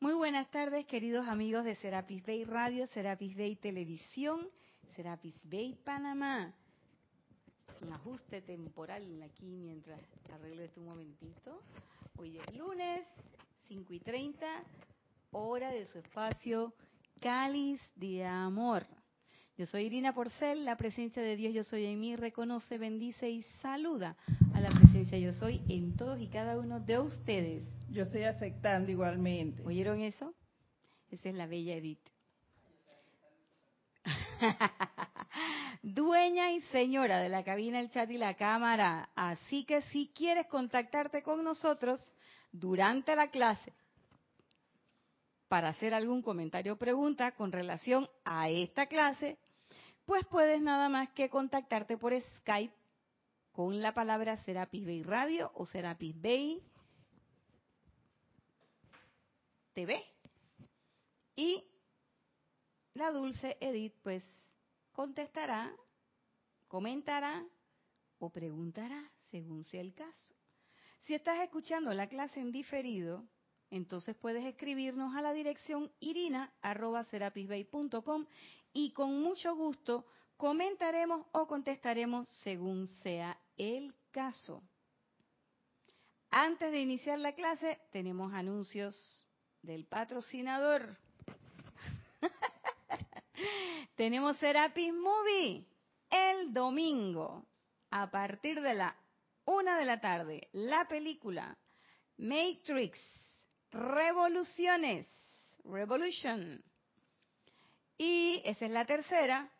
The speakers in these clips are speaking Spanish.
Muy buenas tardes, queridos amigos de Serapis Bay Radio, Serapis Bay Televisión, Serapis Bay Panamá. Un ajuste temporal aquí mientras arreglo esto un momentito. Hoy es lunes, 5 y 30, hora de su espacio Cáliz de Amor. Yo soy Irina Porcel, la presencia de Dios Yo Soy en mí reconoce, bendice y saluda a la presencia Yo Soy en todos y cada uno de ustedes. Yo estoy aceptando igualmente. ¿Oyeron eso? Esa es la bella Edith. Dueña y señora de la cabina, el chat y la cámara. Así que si quieres contactarte con nosotros durante la clase para hacer algún comentario o pregunta con relación a esta clase, pues puedes nada más que contactarte por Skype con la palabra Serapis Bay Radio o Serapis Bay TV. Y la dulce Edith pues contestará, comentará o preguntará según sea el caso. Si estás escuchando la clase en diferido, entonces puedes escribirnos a la dirección irina.serapisbay.com y con mucho gusto comentaremos o contestaremos según sea el caso. Antes de iniciar la clase, tenemos anuncios del patrocinador. tenemos Serapis Movie el domingo a partir de la una de la tarde. La película Matrix Revoluciones, Revolution, y esa es la tercera.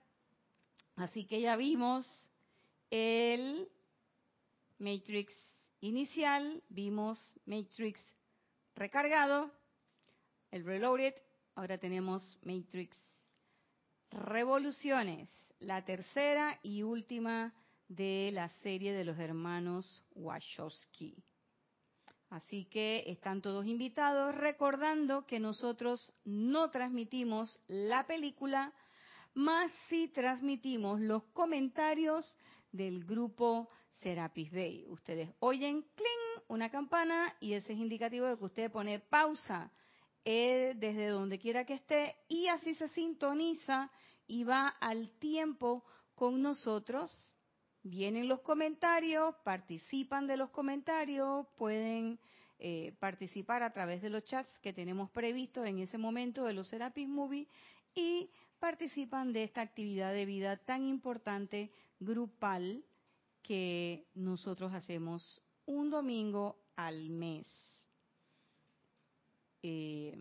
Así que ya vimos el Matrix inicial, vimos Matrix recargado, el Reloaded, ahora tenemos Matrix Revoluciones, la tercera y última de la serie de los hermanos Wachowski. Así que están todos invitados, recordando que nosotros no transmitimos la película, más si transmitimos los comentarios del grupo Serapis Bay. Ustedes oyen cling una campana y ese es indicativo de que usted pone pausa eh, desde donde quiera que esté y así se sintoniza y va al tiempo con nosotros vienen los comentarios, participan de los comentarios, pueden eh, participar a través de los chats que tenemos previstos en ese momento de los Serapis Movie y participan de esta actividad de vida tan importante grupal que nosotros hacemos un domingo al mes. Eh,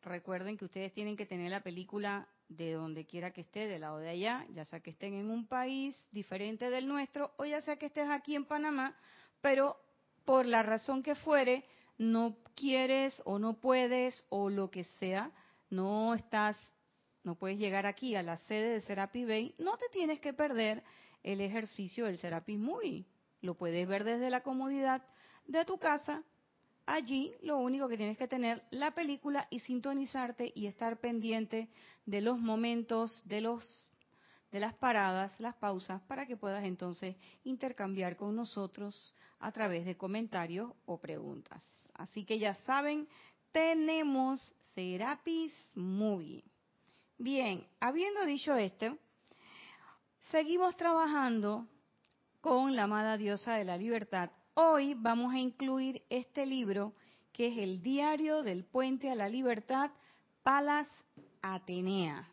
recuerden que ustedes tienen que tener la película de donde quiera que esté, del lado de allá, ya sea que estén en un país diferente del nuestro o ya sea que estés aquí en Panamá, pero por la razón que fuere, no quieres o no puedes o lo que sea, no estás, no puedes llegar aquí a la sede de Serapi Bay, no te tienes que perder el ejercicio del Serapis Movie. Lo puedes ver desde la comodidad de tu casa Allí lo único que tienes que tener la película y sintonizarte y estar pendiente de los momentos, de los de las paradas, las pausas, para que puedas entonces intercambiar con nosotros a través de comentarios o preguntas. Así que ya saben, tenemos Serapis Movie. Bien, habiendo dicho esto, seguimos trabajando con la amada diosa de la libertad, Hoy vamos a incluir este libro que es el Diario del Puente a la Libertad, Palas Atenea.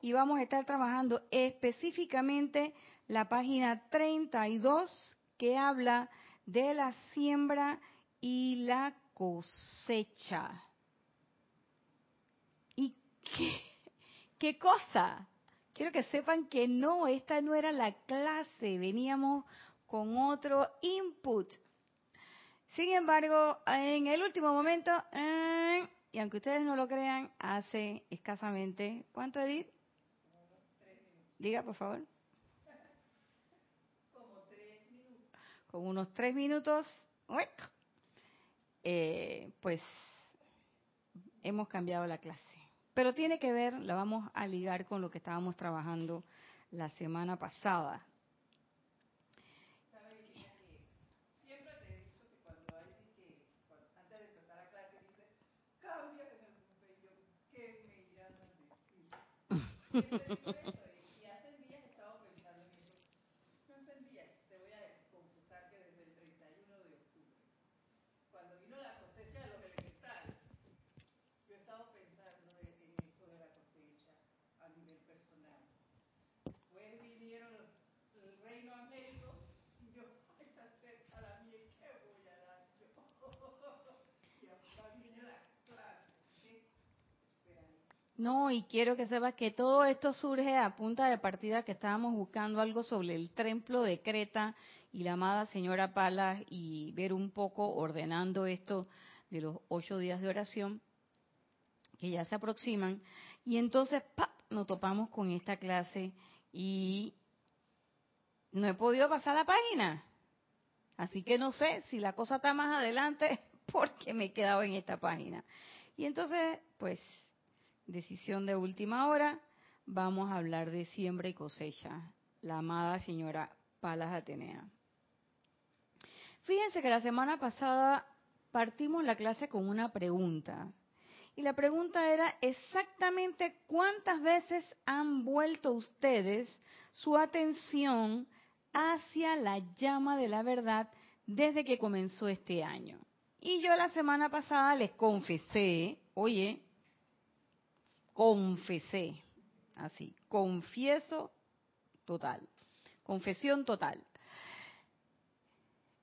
Y vamos a estar trabajando específicamente la página 32 que habla de la siembra y la cosecha. ¿Y qué, qué cosa? Quiero que sepan que no, esta no era la clase, veníamos con otro input. Sin embargo, en el último momento, eh, y aunque ustedes no lo crean, hace escasamente, ¿cuánto Edith? Diga, por favor. Como tres minutos. Con unos tres minutos, eh, pues hemos cambiado la clase. Pero tiene que ver, la vamos a ligar con lo que estábamos trabajando la semana pasada. No, y quiero que sepas que todo esto surge a punta de partida que estábamos buscando algo sobre el templo de Creta y la amada señora Palas y ver un poco ordenando esto de los ocho días de oración que ya se aproximan. Y entonces, ¡pap! nos topamos con esta clase y no he podido pasar la página. Así que no sé si la cosa está más adelante porque me he quedado en esta página. Y entonces, pues, decisión de última hora, vamos a hablar de siembra y cosecha. La amada señora Palas Atenea. Fíjense que la semana pasada partimos la clase con una pregunta. Y la pregunta era exactamente cuántas veces han vuelto ustedes su atención hacia la llama de la verdad desde que comenzó este año. Y yo la semana pasada les confesé, oye, confesé, así, confieso total, confesión total.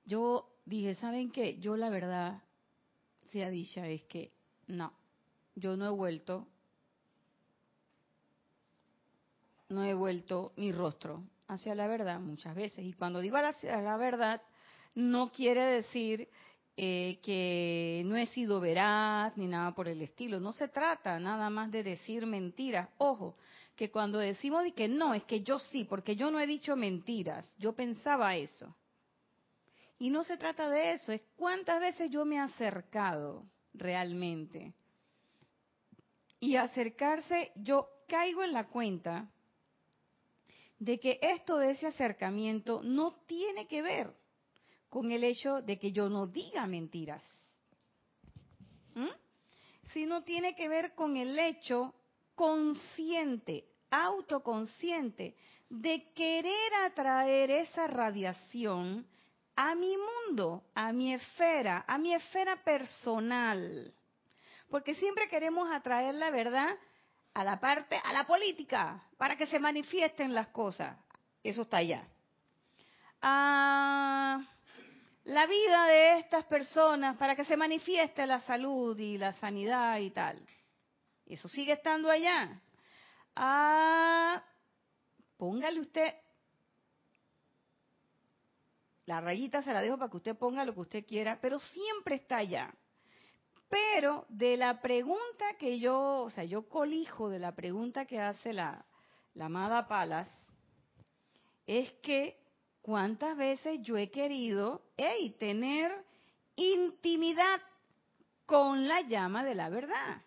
Yo dije, ¿saben qué? Yo la verdad, sea dicha, es que no, yo no he vuelto, no he vuelto mi rostro hacia la verdad muchas veces. Y cuando digo hacia la verdad, no quiere decir eh, que no he sido veraz ni nada por el estilo. No se trata nada más de decir mentiras. Ojo, que cuando decimos de que no, es que yo sí, porque yo no he dicho mentiras. Yo pensaba eso. Y no se trata de eso, es cuántas veces yo me he acercado realmente. Y acercarse, yo caigo en la cuenta de que esto de ese acercamiento no tiene que ver con el hecho de que yo no diga mentiras, ¿Mm? sino tiene que ver con el hecho consciente, autoconsciente, de querer atraer esa radiación a mi mundo, a mi esfera, a mi esfera personal. Porque siempre queremos atraer la verdad a la parte, a la política, para que se manifiesten las cosas. Eso está allá. A la vida de estas personas, para que se manifieste la salud y la sanidad y tal. Eso sigue estando allá. A, póngale usted, la rayita se la dejo para que usted ponga lo que usted quiera, pero siempre está allá. Pero de la pregunta que yo, o sea, yo colijo de la pregunta que hace la, la amada Palas, es que cuántas veces yo he querido, hey, tener intimidad con la llama de la verdad.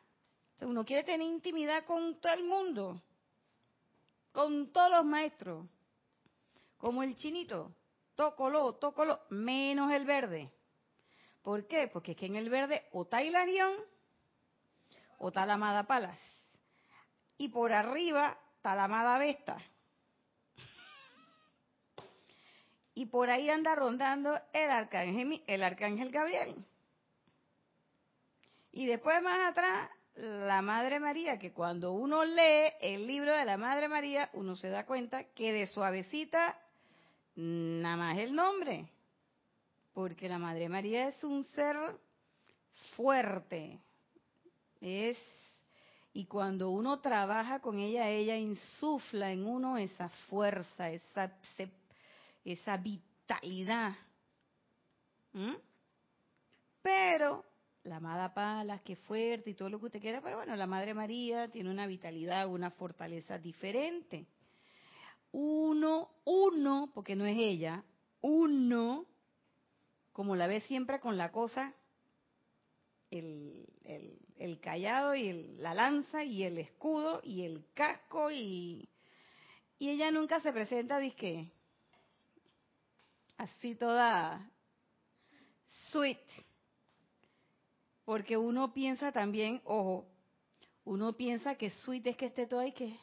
Uno quiere tener intimidad con todo el mundo, con todos los maestros, como el chinito, tócolo, tócolo, menos el verde. ¿Por qué? Porque es que en el verde o está Hilarión o está la amada Palas. Y por arriba está la amada Vesta. Y por ahí anda rondando el arcángel, el arcángel Gabriel. Y después más atrás, la Madre María, que cuando uno lee el libro de la Madre María, uno se da cuenta que de suavecita nada más el nombre porque la Madre María es un ser fuerte, es y cuando uno trabaja con ella, ella insufla en uno esa fuerza, esa esa vitalidad. Pero la amada Palas, que fuerte y todo lo que usted quiera, pero bueno, la Madre María tiene una vitalidad, una fortaleza diferente. Uno, uno, porque no es ella, uno como la ve siempre con la cosa, el, el, callado y la lanza y el escudo y el casco y, y ella nunca se presenta, dice así toda sweet, porque uno piensa también, ojo, uno piensa que sweet es que esté todo ahí que,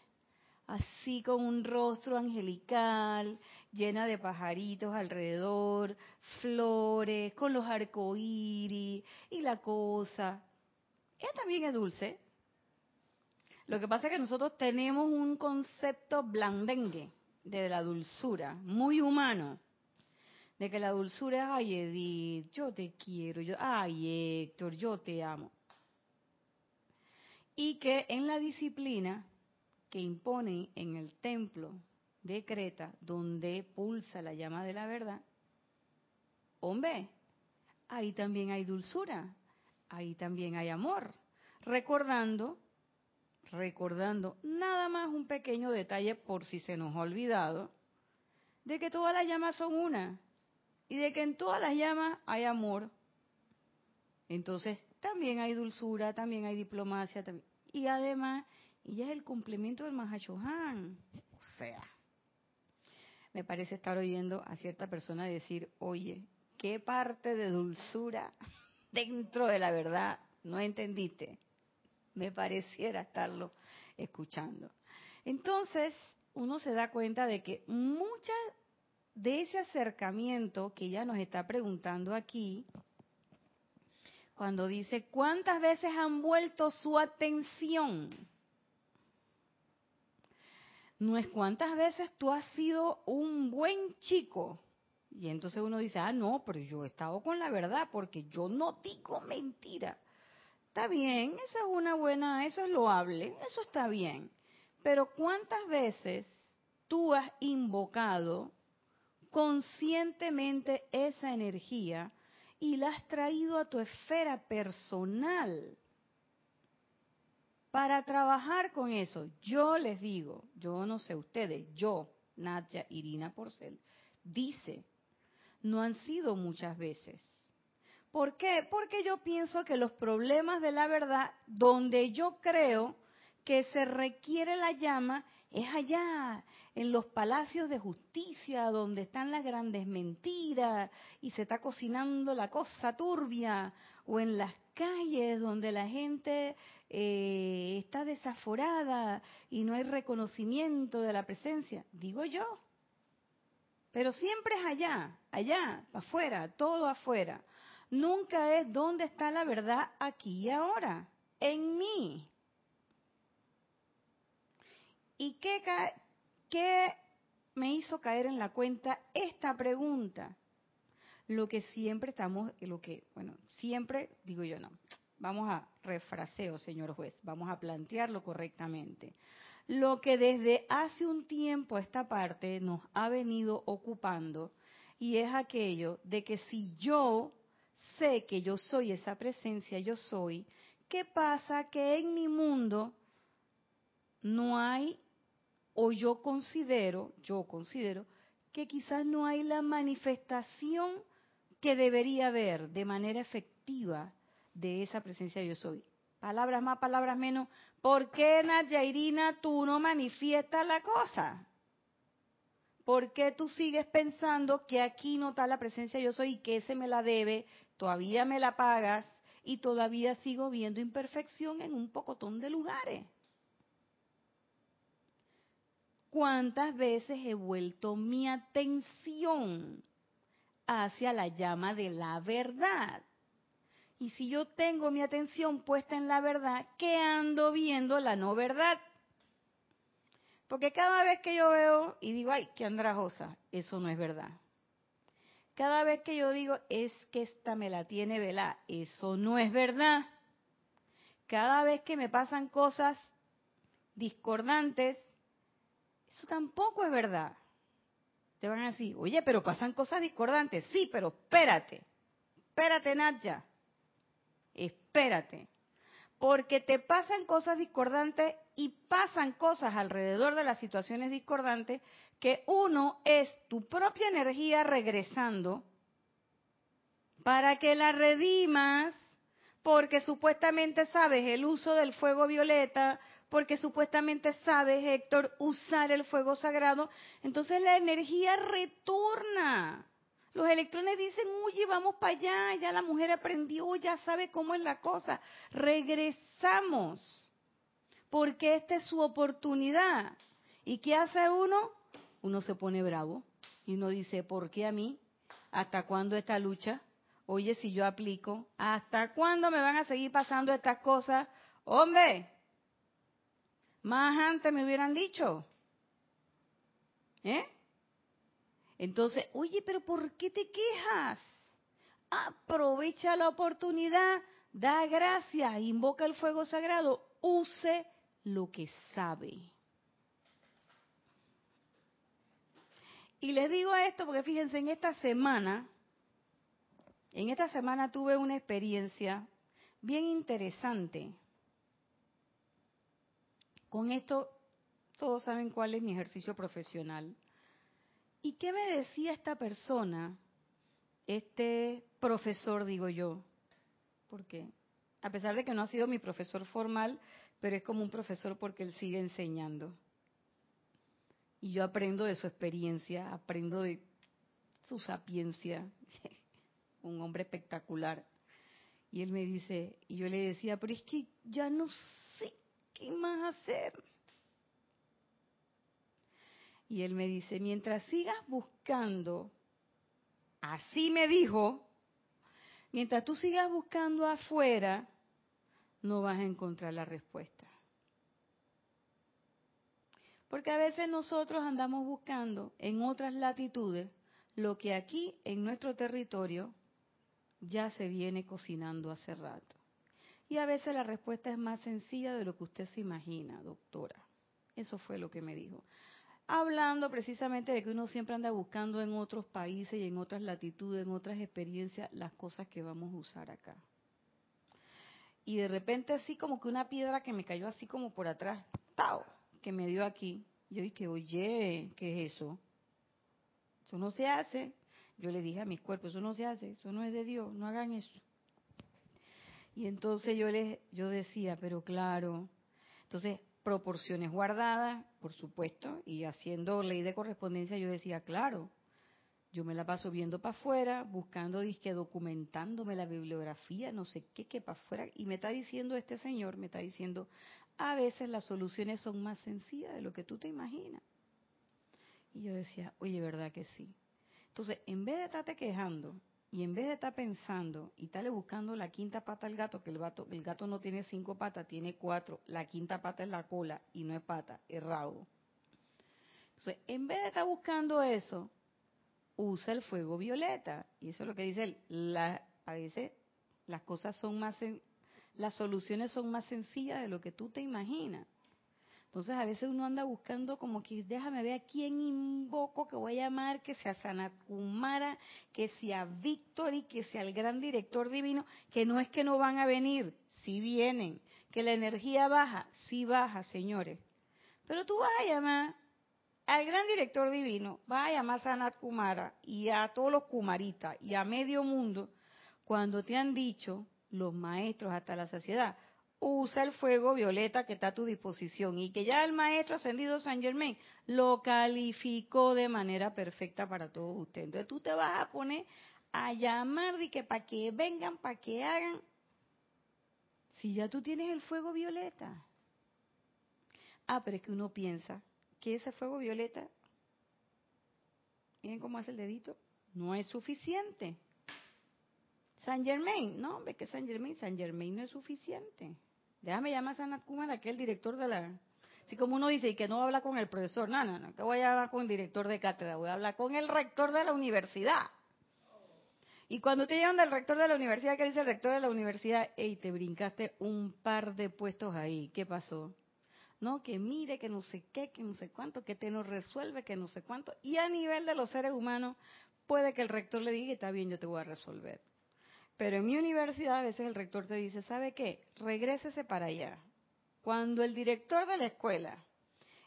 así con un rostro angelical, llena de pajaritos alrededor, flores, con los arcoíris y la cosa. Ella también es dulce. Lo que pasa es que nosotros tenemos un concepto blandengue de la dulzura, muy humano de que la dulzura es, ay Edith, yo te quiero, yo, ay Héctor, yo te amo. Y que en la disciplina que impone en el templo de Creta, donde pulsa la llama de la verdad, hombre, ahí también hay dulzura, ahí también hay amor. Recordando, recordando nada más un pequeño detalle por si se nos ha olvidado, de que todas las llamas son una y de que en todas las llamas hay amor. Entonces, también hay dulzura, también hay diplomacia, y además, ella es el complemento del Mahashohan. O sea, me parece estar oyendo a cierta persona decir, oye, ¿qué parte de dulzura dentro de la verdad no entendiste? Me pareciera estarlo escuchando. Entonces, uno se da cuenta de que muchas de ese acercamiento que ella nos está preguntando aquí, cuando dice, ¿cuántas veces han vuelto su atención? No es cuántas veces tú has sido un buen chico. Y entonces uno dice, ah, no, pero yo he estado con la verdad porque yo no digo mentira. Está bien, eso es una buena, eso es loable, eso está bien. Pero ¿cuántas veces tú has invocado conscientemente esa energía y la has traído a tu esfera personal para trabajar con eso. Yo les digo, yo no sé ustedes, yo, Nadia Irina Porcel, dice, no han sido muchas veces. ¿Por qué? Porque yo pienso que los problemas de la verdad, donde yo creo que se requiere la llama, es allá, en los palacios de justicia, donde están las grandes mentiras y se está cocinando la cosa turbia, o en las calles donde la gente eh, está desaforada y no hay reconocimiento de la presencia, digo yo. Pero siempre es allá, allá, afuera, todo afuera. Nunca es dónde está la verdad aquí y ahora, en mí. ¿Y qué, qué me hizo caer en la cuenta esta pregunta? Lo que siempre estamos, lo que, bueno, siempre digo yo no. Vamos a refraseo, señor juez, vamos a plantearlo correctamente. Lo que desde hace un tiempo esta parte nos ha venido ocupando y es aquello de que si yo sé que yo soy esa presencia, yo soy, ¿qué pasa? Que en mi mundo no hay o yo considero, yo considero que quizás no hay la manifestación que debería haber de manera efectiva de esa presencia yo soy. Palabras más, palabras menos. ¿Por qué, Nadia Irina, tú no manifiestas la cosa? ¿Por qué tú sigues pensando que aquí no está la presencia yo soy y que ese me la debe, todavía me la pagas y todavía sigo viendo imperfección en un pocotón de lugares? ¿Cuántas veces he vuelto mi atención hacia la llama de la verdad? Y si yo tengo mi atención puesta en la verdad, ¿qué ando viendo la no verdad? Porque cada vez que yo veo y digo, ay, qué andrajosa, eso no es verdad. Cada vez que yo digo, es que esta me la tiene velada, eso no es verdad. Cada vez que me pasan cosas discordantes, eso tampoco es verdad. Te van a decir, oye, pero pasan cosas discordantes. Sí, pero espérate. Espérate, Nadia. Espérate. Porque te pasan cosas discordantes y pasan cosas alrededor de las situaciones discordantes que uno es tu propia energía regresando para que la redimas porque supuestamente sabes el uso del fuego violeta, porque supuestamente sabes, Héctor, usar el fuego sagrado, entonces la energía retorna. Los electrones dicen, oye, vamos para allá, ya la mujer aprendió, ya sabe cómo es la cosa. Regresamos, porque esta es su oportunidad. ¿Y qué hace uno? Uno se pone bravo y uno dice, ¿por qué a mí? ¿Hasta cuándo esta lucha? Oye, si yo aplico, ¿hasta cuándo me van a seguir pasando estas cosas? Hombre, más antes me hubieran dicho. ¿Eh? Entonces, oye, pero ¿por qué te quejas? Aprovecha la oportunidad, da gracias, invoca el fuego sagrado, use lo que sabe. Y les digo esto porque fíjense, en esta semana, en esta semana tuve una experiencia bien interesante. Con esto, todos saben cuál es mi ejercicio profesional. ¿Y qué me decía esta persona, este profesor, digo yo? Porque a pesar de que no ha sido mi profesor formal, pero es como un profesor porque él sigue enseñando. Y yo aprendo de su experiencia, aprendo de su sapiencia, un hombre espectacular. Y él me dice, y yo le decía, pero es que ya no qué más hacer. Y él me dice, mientras sigas buscando, así me dijo, mientras tú sigas buscando afuera, no vas a encontrar la respuesta. Porque a veces nosotros andamos buscando en otras latitudes lo que aquí en nuestro territorio ya se viene cocinando hace rato. Y a veces la respuesta es más sencilla de lo que usted se imagina, doctora. Eso fue lo que me dijo. Hablando precisamente de que uno siempre anda buscando en otros países y en otras latitudes, en otras experiencias, las cosas que vamos a usar acá. Y de repente así como que una piedra que me cayó así como por atrás, ¡tao! que me dio aquí. Yo dije, oye, ¿qué es eso? Eso no se hace. Yo le dije a mis cuerpos, eso no se hace, eso no es de Dios, no hagan eso. Y entonces yo les, yo decía, pero claro, entonces proporciones guardadas, por supuesto, y haciendo ley de correspondencia, yo decía, claro, yo me la paso viendo para afuera, buscando, disque, documentándome la bibliografía, no sé qué, qué para afuera, y me está diciendo este señor, me está diciendo, a veces las soluciones son más sencillas de lo que tú te imaginas. Y yo decía, oye, ¿verdad que sí? Entonces, en vez de estarte quejando y en vez de estar pensando y estarle buscando la quinta pata al gato, que el gato, el gato no tiene cinco patas, tiene cuatro, la quinta pata es la cola y no es pata, es. Entonces, en vez de estar buscando eso, usa el fuego violeta. Y eso es lo que dice él. La, a veces las cosas son más, las soluciones son más sencillas de lo que tú te imaginas. Entonces a veces uno anda buscando como que déjame ver a quién invoco que voy a llamar, que sea Sanat Kumara, que sea Victory, que sea el gran director divino, que no es que no van a venir, sí vienen, que la energía baja, sí baja, señores. Pero tú vas a llamar al gran director divino, vas a llamar a Sanat Kumara y a todos los Kumaritas y a medio mundo cuando te han dicho los maestros hasta la saciedad, usa el fuego violeta que está a tu disposición y que ya el maestro ascendido San Germain lo calificó de manera perfecta para todos ustedes. Entonces tú te vas a poner a llamar y que para que vengan, para que hagan, si ya tú tienes el fuego violeta. Ah, pero es que uno piensa que ese fuego violeta, miren cómo hace el dedito, no es suficiente. San Germain, no, ve que San Germain, San Germain no es suficiente. Déjame llamar a Sanat Kumara, que es el director de la... Así como uno dice, y que no habla con el profesor, no, no, no, que voy a hablar con el director de cátedra, voy a hablar con el rector de la universidad. Y cuando te llaman del rector de la universidad, ¿qué dice el rector de la universidad? Ey, te brincaste un par de puestos ahí, ¿qué pasó? No, que mire, que no sé qué, que no sé cuánto, que te no resuelve, que no sé cuánto. Y a nivel de los seres humanos, puede que el rector le diga, está bien, yo te voy a resolver. Pero en mi universidad a veces el rector te dice, ¿sabe qué? Regrésese para allá. Cuando el director de la escuela,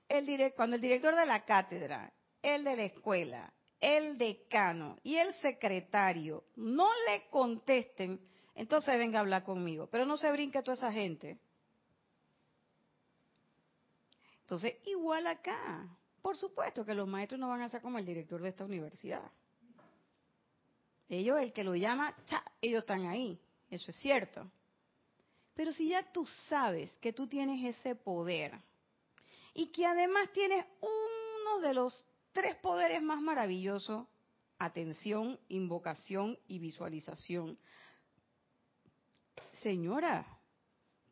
el cuando el director de la cátedra, el de la escuela, el decano y el secretario no le contesten, entonces venga a hablar conmigo. Pero no se brinque toda esa gente. Entonces, igual acá. Por supuesto que los maestros no van a ser como el director de esta universidad. Ellos, el que lo llama, ellos están ahí. Eso es cierto. Pero si ya tú sabes que tú tienes ese poder y que además tienes uno de los tres poderes más maravillosos, atención, invocación y visualización. Señora,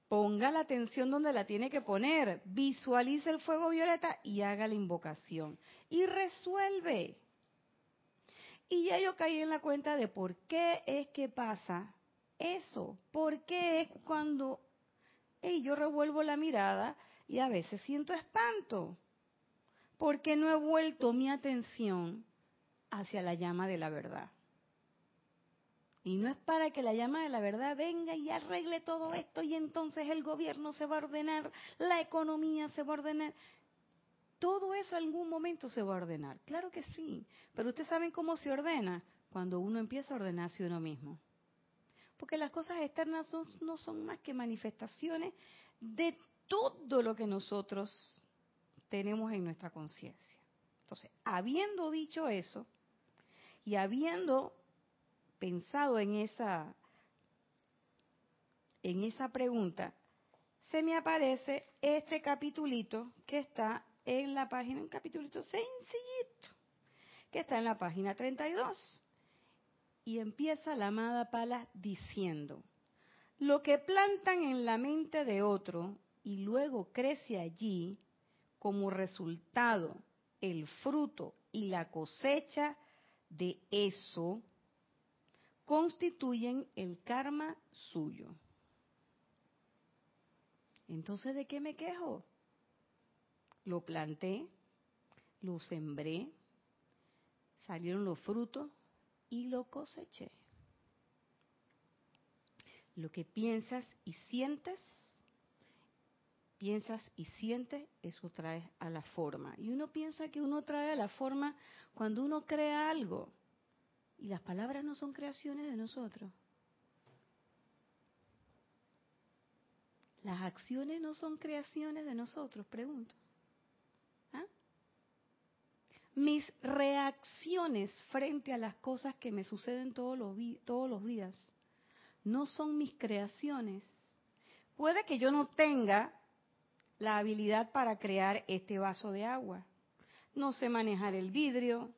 ponga la atención donde la tiene que poner, visualice el fuego violeta y haga la invocación. Y resuelve. Y ya yo caí en la cuenta de por qué es que pasa eso. ¿Por qué es cuando yo revuelvo la mirada y a veces siento espanto? Porque no he vuelto mi atención hacia la llama de la verdad. Y no es para que la llama de la verdad venga y arregle todo esto y entonces el gobierno se va a ordenar, la economía se va a ordenar. Todo eso algún momento se va a ordenar. Claro que sí. Pero ustedes saben cómo se ordena cuando uno empieza a ordenarse uno mismo. Porque las cosas externas no son más que manifestaciones de todo lo que nosotros tenemos en nuestra conciencia. Entonces, habiendo dicho eso y habiendo pensado en esa en esa pregunta, se me aparece este capitulito que está en la página, un capitulito sencillito, que está en la página 32. Y empieza la amada Pala diciendo, lo que plantan en la mente de otro y luego crece allí como resultado el fruto y la cosecha de eso, constituyen el karma suyo. Entonces, ¿de qué me quejo? Lo planté, lo sembré, salieron los frutos, y lo coseché. Lo que piensas y sientes, piensas y sientes, eso trae a la forma. Y uno piensa que uno trae a la forma cuando uno crea algo. Y las palabras no son creaciones de nosotros. Las acciones no son creaciones de nosotros, pregunto mis reacciones frente a las cosas que me suceden todos los, todos los días no son mis creaciones. Puede que yo no tenga la habilidad para crear este vaso de agua. No sé manejar el vidrio.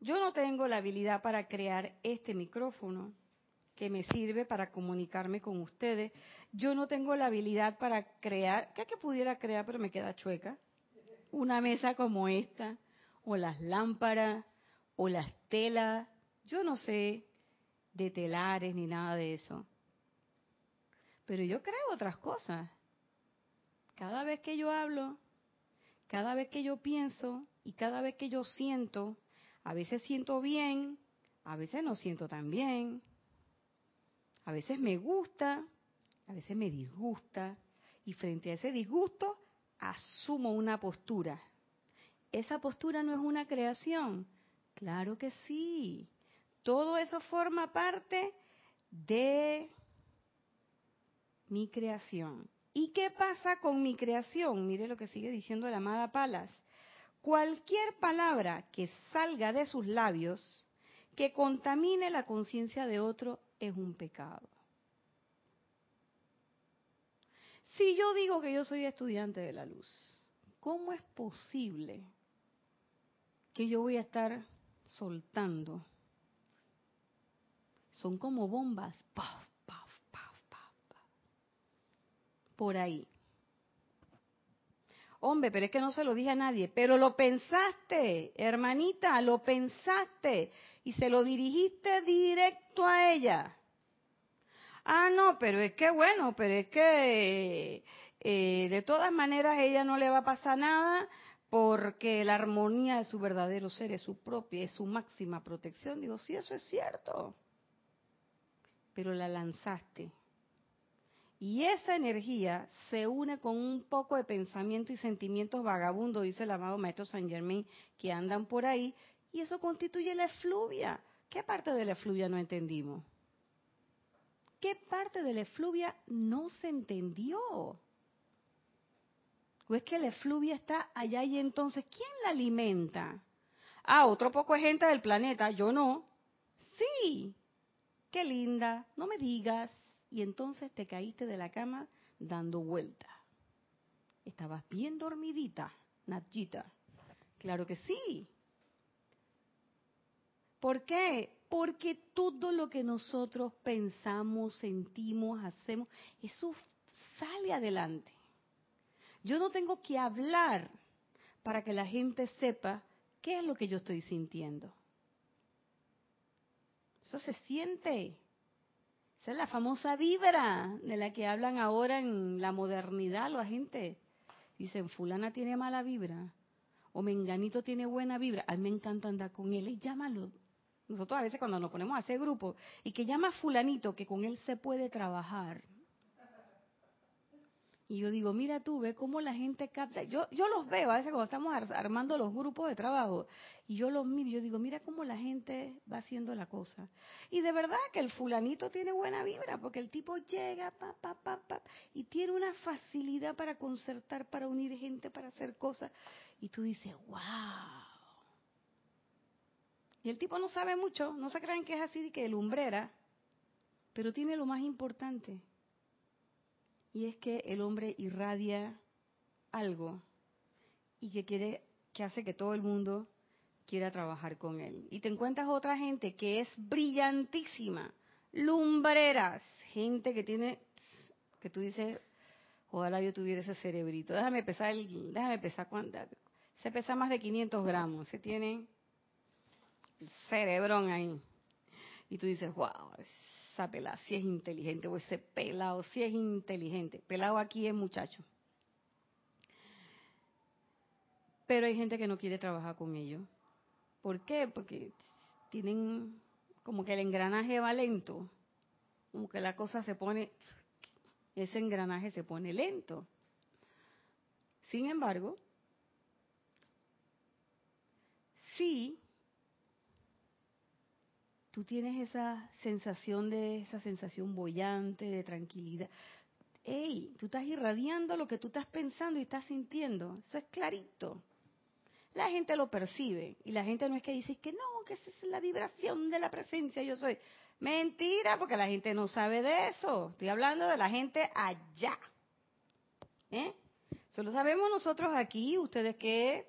Yo no tengo la habilidad para crear este micrófono que me sirve para comunicarme con ustedes. Yo no tengo la habilidad para crear, ¿qué que pudiera crear pero me queda chueca? Una mesa como esta, o las lámparas, o las telas, yo no sé de telares ni nada de eso. Pero yo creo otras cosas. Cada vez que yo hablo, cada vez que yo pienso y cada vez que yo siento, a veces siento bien, a veces no siento tan bien, a veces me gusta, a veces me disgusta, y frente a ese disgusto asumo una postura. ¿Esa postura no es una creación? Claro que sí. Todo eso forma parte de mi creación. ¿Y qué pasa con mi creación? Mire lo que sigue diciendo la amada Palas. Cualquier palabra que salga de sus labios que contamine la conciencia de otro es un pecado. Si yo digo que yo soy estudiante de la luz, ¿cómo es posible que yo voy a estar soltando? Son como bombas, por ahí. Hombre, pero es que no se lo dije a nadie, pero lo pensaste, hermanita, lo pensaste y se lo dirigiste directo a ella. Ah, no, pero es que bueno, pero es que eh, de todas maneras ella no le va a pasar nada porque la armonía de su verdadero ser es su propia, es su máxima protección. Digo, sí, eso es cierto. Pero la lanzaste. Y esa energía se une con un poco de pensamiento y sentimientos vagabundos, dice el amado Maestro Saint Germain, que andan por ahí, y eso constituye la efluvia. ¿Qué parte de la efluvia no entendimos? ¿Qué parte de la efluvia no se entendió? ¿O es que la efluvia está allá y entonces quién la alimenta? Ah, otro poco de gente del planeta, yo no. Sí, qué linda, no me digas. Y entonces te caíste de la cama dando vuelta. Estabas bien dormidita, Nachita. Claro que sí. ¿Por qué? Porque todo lo que nosotros pensamos, sentimos, hacemos, eso sale adelante. Yo no tengo que hablar para que la gente sepa qué es lo que yo estoy sintiendo. Eso se siente. Esa es la famosa vibra de la que hablan ahora en la modernidad la gente. Dicen, fulana tiene mala vibra o menganito tiene buena vibra. A mí me encanta andar con él y llámalo. Nosotros a veces cuando nos ponemos a hacer grupo y que llama fulanito que con él se puede trabajar. Y yo digo, mira tú, ve cómo la gente capta. Yo, yo los veo a veces cuando estamos armando los grupos de trabajo. Y yo los miro, yo digo, mira cómo la gente va haciendo la cosa. Y de verdad que el fulanito tiene buena vibra, porque el tipo llega, pa, pa, pa, pa, y tiene una facilidad para concertar, para unir gente, para hacer cosas. Y tú dices, wow. Y el tipo no sabe mucho, no se creen que es así de que lumbrera, pero tiene lo más importante, y es que el hombre irradia algo y que quiere que hace que todo el mundo quiera trabajar con él. Y te encuentras otra gente que es brillantísima, lumbreras, gente que tiene que tú dices, ojalá yo tuviera ese cerebrito. Déjame pesar, el, déjame pesar cuánto. Se pesa más de 500 gramos. Se tiene cerebrón ahí. Y tú dices, wow, esa pelada si es inteligente, o ese pelado si es inteligente. Pelado aquí es muchacho. Pero hay gente que no quiere trabajar con ellos. ¿Por qué? Porque tienen como que el engranaje va lento. Como que la cosa se pone, ese engranaje se pone lento. Sin embargo, sí tú tienes esa sensación de, esa sensación bollante, de tranquilidad. ¡Ey! Tú estás irradiando lo que tú estás pensando y estás sintiendo. Eso es clarito. La gente lo percibe y la gente no es que dice que no, que esa es la vibración de la presencia, yo soy. Mentira, porque la gente no sabe de eso. Estoy hablando de la gente allá. ¿Eh? Solo sabemos nosotros aquí, ustedes que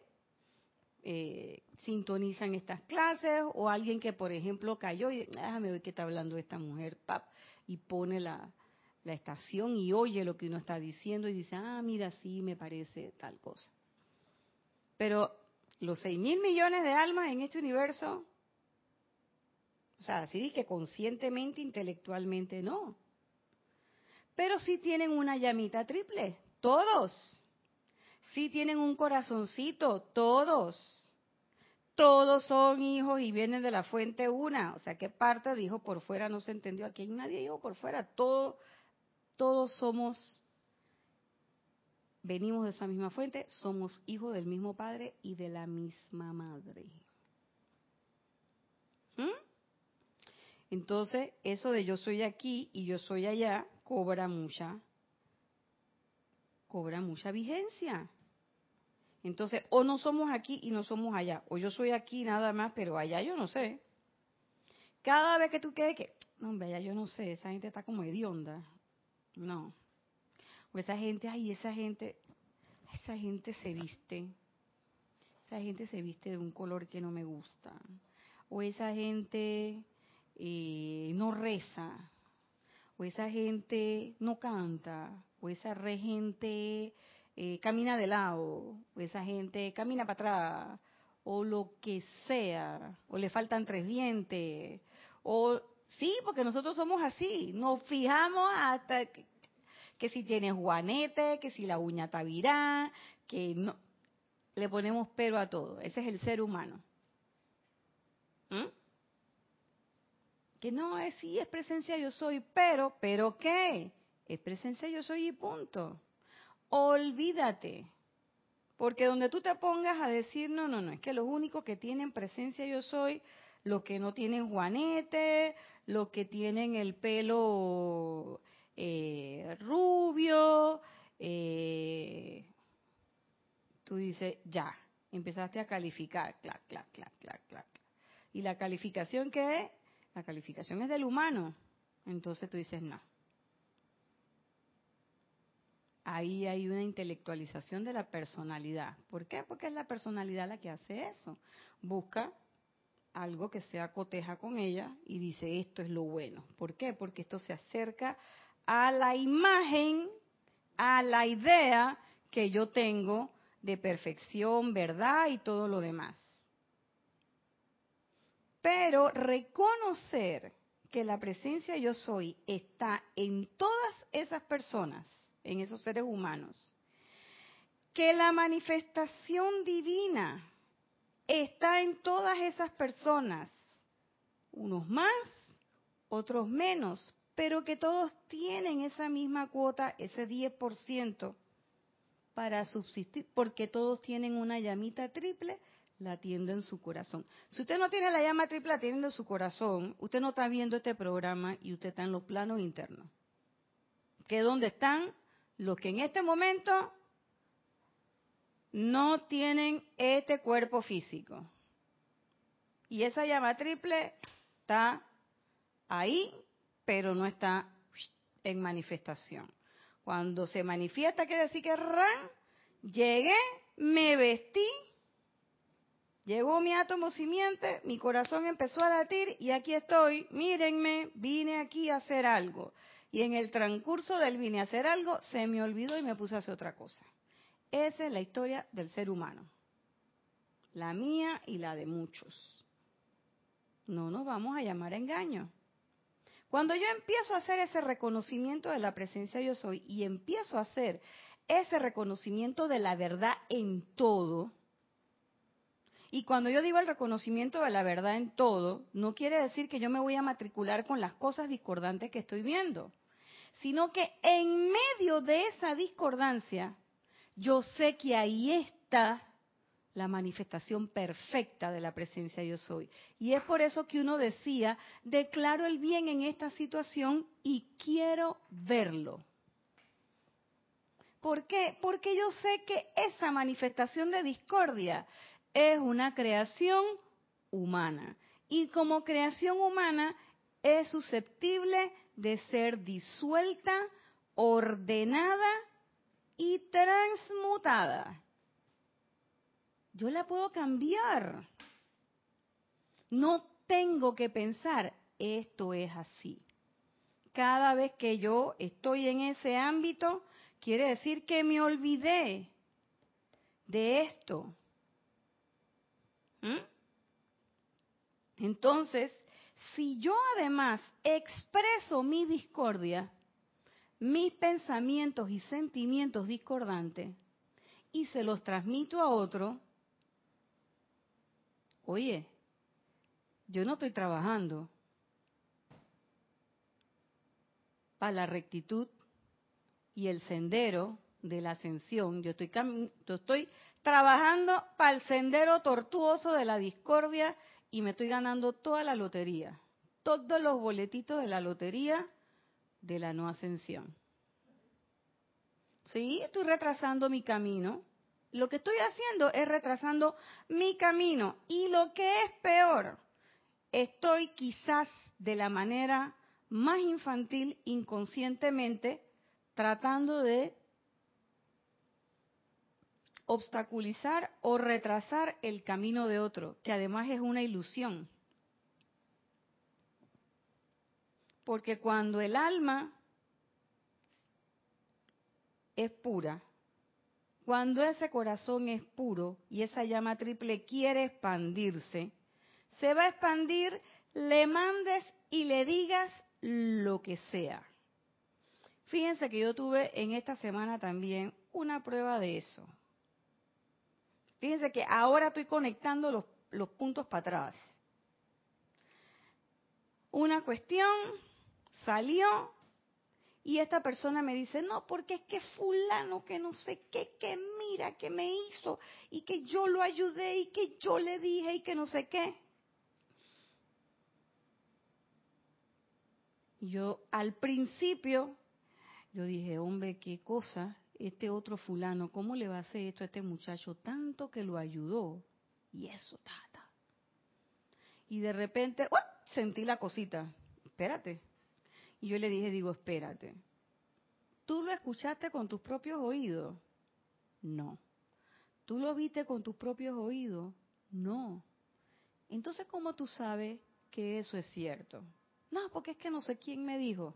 eh, sintonizan estas clases o alguien que, por ejemplo, cayó y déjame ver qué está hablando esta mujer, pap, y pone la, la estación y oye lo que uno está diciendo y dice, ah, mira, sí, me parece tal cosa. Pero los seis mil millones de almas en este universo, o sea, así que conscientemente, intelectualmente, no. Pero sí tienen una llamita triple, todos. Sí tienen un corazoncito, todos todos son hijos y vienen de la fuente una. O sea, ¿qué parte dijo por fuera? No se entendió. Aquí nadie dijo por fuera. Todo, todos somos, venimos de esa misma fuente, somos hijos del mismo padre y de la misma madre. ¿Mm? Entonces, eso de yo soy aquí y yo soy allá cobra mucha, cobra mucha vigencia. Entonces, o no somos aquí y no somos allá, o yo soy aquí nada más, pero allá yo no sé. Cada vez que tú quedes que, no, hombre, allá yo no sé, esa gente está como hedionda. No. O esa gente, ay, esa gente, esa gente se viste, esa gente se viste de un color que no me gusta. O esa gente eh, no reza, o esa gente no canta, o esa gente eh, camina de lado, o esa gente camina para atrás, o lo que sea, o le faltan tres dientes, o sí, porque nosotros somos así, nos fijamos hasta que, si tienes juanete, que si la uña está que no, le ponemos pero a todo, ese es el ser humano. ¿Mm? Que no es sí, es presencia yo soy, pero, pero ¿qué? Es presencia yo soy y punto olvídate. Porque donde tú te pongas a decir, no, no, no, es que los únicos que tienen presencia yo soy, los que no tienen juanete, los que tienen el pelo eh, rubio, eh, tú dices, ya, empezaste a calificar, clac, clac, clac, clac, clac. ¿Y la calificación qué es? La calificación es del humano. Entonces tú dices, no, ahí hay una intelectualización de la personalidad. ¿Por qué? Porque es la personalidad la que hace eso. Busca algo que sea coteja con ella y dice esto es lo bueno. ¿Por qué? Porque esto se acerca a la imagen, a la idea que yo tengo de perfección, verdad y todo lo demás. Pero reconocer que la presencia yo soy está en todas esas personas, en esos seres humanos, que la manifestación divina está en todas esas personas, unos más, otros menos, pero que todos tienen esa misma cuota, ese 10% para subsistir, porque todos tienen una llamita triple latiendo en su corazón. Si usted no tiene la llama triple latiendo en su corazón, usted no está viendo este programa y usted está en los planos internos. Que donde están los que en este momento no tienen este cuerpo físico. Y esa llama triple está ahí, pero no está en manifestación. Cuando se manifiesta, quiere decir que ran, llegué, me vestí, llegó mi átomo simiente, mi corazón empezó a latir y aquí estoy, mírenme, vine aquí a hacer algo. Y en el transcurso del vine a hacer algo, se me olvidó y me puse a hacer otra cosa. Esa es la historia del ser humano. La mía y la de muchos. No nos vamos a llamar engaño. Cuando yo empiezo a hacer ese reconocimiento de la presencia yo soy y empiezo a hacer ese reconocimiento de la verdad en todo, y cuando yo digo el reconocimiento de la verdad en todo, no quiere decir que yo me voy a matricular con las cosas discordantes que estoy viendo, sino que en medio de esa discordancia yo sé que ahí está la manifestación perfecta de la presencia yo soy. Y es por eso que uno decía, declaro el bien en esta situación y quiero verlo. ¿Por qué? Porque yo sé que esa manifestación de discordia es una creación humana. Y como creación humana es susceptible ser disuelta, ordenada y transmutada. Yo la puedo cambiar. No tengo que pensar, esto es así. Cada vez que yo estoy en ese ámbito, quiere decir que me olvidé de esto. ¿Mm? Entonces, si yo además expreso mi discordia, mis pensamientos y sentimientos discordantes y se los transmito a otro, oye, yo no estoy trabajando para la rectitud y el sendero de la ascensión, yo estoy, estoy trabajando para el sendero tortuoso de la discordia y me estoy ganando toda la lotería, todos los boletitos de la lotería de la no ascensión. Sí, estoy retrasando mi camino. Lo que estoy haciendo es retrasando mi camino. Y lo que es peor, estoy quizás de la manera más infantil, inconscientemente, tratando de obstaculizar o retrasar el camino de otro, que además es una ilusión. Porque cuando el alma es pura, cuando ese corazón es puro y esa llama triple quiere expandirse, se va a expandir, le mandes y le digas lo que sea. Fíjense que yo tuve en esta semana también una prueba de eso. Fíjense que ahora estoy conectando los, los puntos para atrás. Una cuestión salió y esta persona me dice, no, porque es que fulano que no sé qué, que mira, que me hizo y que yo lo ayudé y que yo le dije y que no sé qué. Yo al principio, yo dije, hombre, qué cosa, este otro fulano, ¿cómo le va a hacer esto a este muchacho? Tanto que lo ayudó. Y eso, tata. Y de repente, sentí la cosita. Espérate, y yo le dije, digo, espérate. ¿Tú lo escuchaste con tus propios oídos? No. ¿Tú lo viste con tus propios oídos? No. Entonces, ¿cómo tú sabes que eso es cierto? No, porque es que no sé quién me dijo.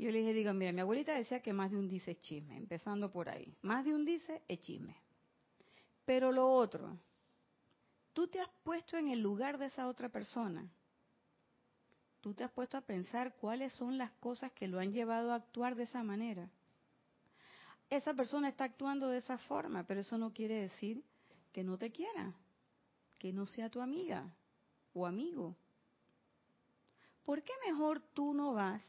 Y yo le dije, digo, mira, mi abuelita decía que más de un dice es chisme, empezando por ahí. Más de un dice es chisme. Pero lo otro, tú te has puesto en el lugar de esa otra persona. Tú te has puesto a pensar cuáles son las cosas que lo han llevado a actuar de esa manera. Esa persona está actuando de esa forma, pero eso no quiere decir que no te quiera, que no sea tu amiga o amigo. ¿Por qué mejor tú no vas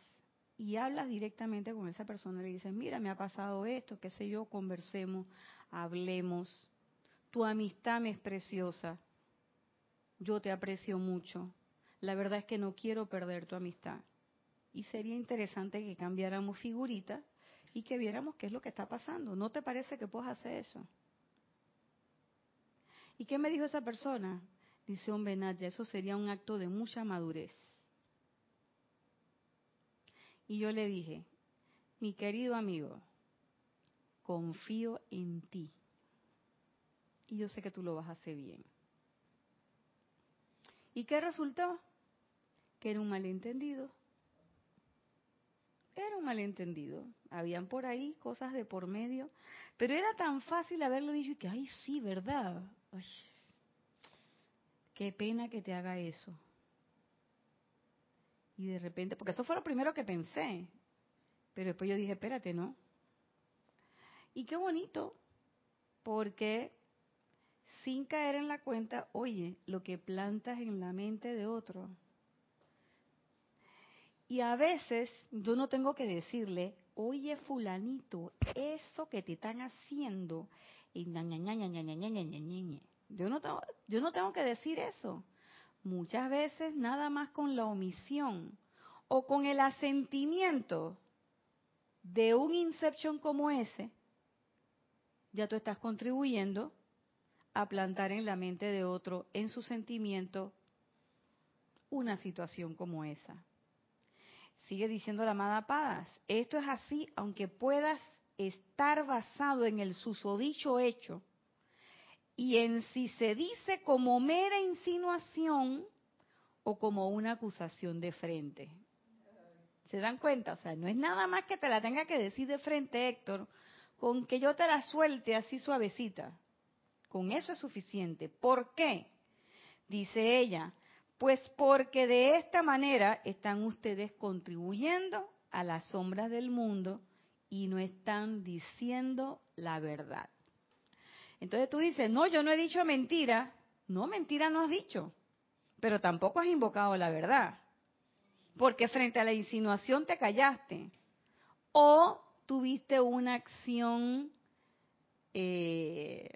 y hablas directamente con esa persona y le dices, mira, me ha pasado esto, qué sé yo, conversemos, hablemos, tu amistad me es preciosa, yo te aprecio mucho, la verdad es que no quiero perder tu amistad. Y sería interesante que cambiáramos figurita y que viéramos qué es lo que está pasando. ¿No te parece que puedes hacer eso? ¿Y qué me dijo esa persona? Dice, hombre, Nadia, eso sería un acto de mucha madurez. Y yo le dije, mi querido amigo, confío en ti. Y yo sé que tú lo vas a hacer bien. ¿Y qué resultó? Que era un malentendido. Era un malentendido. Habían por ahí cosas de por medio. Pero era tan fácil haberlo dicho y que, ay, sí, ¿verdad? Ay, qué pena que te haga eso. Y de repente, porque eso fue lo primero que pensé. Pero después yo dije, espérate, ¿no? Y qué bonito, porque sin caer en la cuenta, oye, lo que plantas en la mente de otro. Y a veces yo no tengo que decirle, oye fulanito, eso que te están haciendo, y yo no tengo, yo no tengo que decir eso. Muchas veces nada más con la omisión o con el asentimiento de un inception como ese, ya tú estás contribuyendo a plantar en la mente de otro, en su sentimiento, una situación como esa. Sigue diciendo la amada Padas, esto es así aunque puedas estar basado en el susodicho hecho y en si se dice como mera insinuación o como una acusación de frente. ¿Se dan cuenta? O sea, no es nada más que te la tenga que decir de frente, Héctor, con que yo te la suelte así suavecita. Con eso es suficiente. ¿Por qué? Dice ella, pues porque de esta manera están ustedes contribuyendo a las sombras del mundo y no están diciendo la verdad. Entonces tú dices, no, yo no he dicho mentira. No, mentira no has dicho, pero tampoco has invocado la verdad. Porque frente a la insinuación te callaste. O tuviste una acción eh,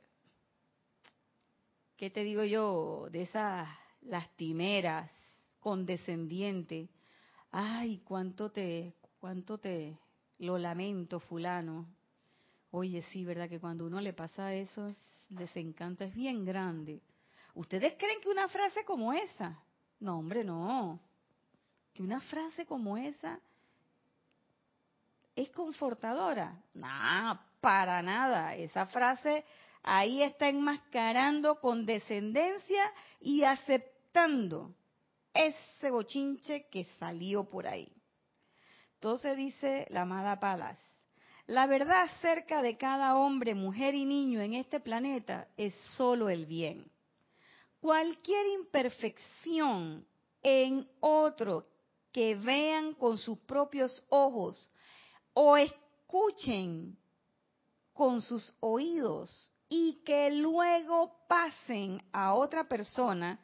¿qué te digo yo? De esas lastimeras, condescendiente. Ay, cuánto te, cuánto te lo lamento, fulano. Oye, sí, ¿verdad? Que cuando uno le pasa eso, desencanto es bien grande. ¿Ustedes creen que una frase como esa? No, hombre, no. Que una frase como esa es confortadora. No, para nada. Esa frase ahí está enmascarando con descendencia y aceptando ese bochinche que salió por ahí. Entonces dice la amada Palas, la verdad acerca de cada hombre, mujer y niño en este planeta es solo el bien. Cualquier imperfección en otro que vean con sus propios ojos o escuchen con sus oídos y que luego pasen a otra persona,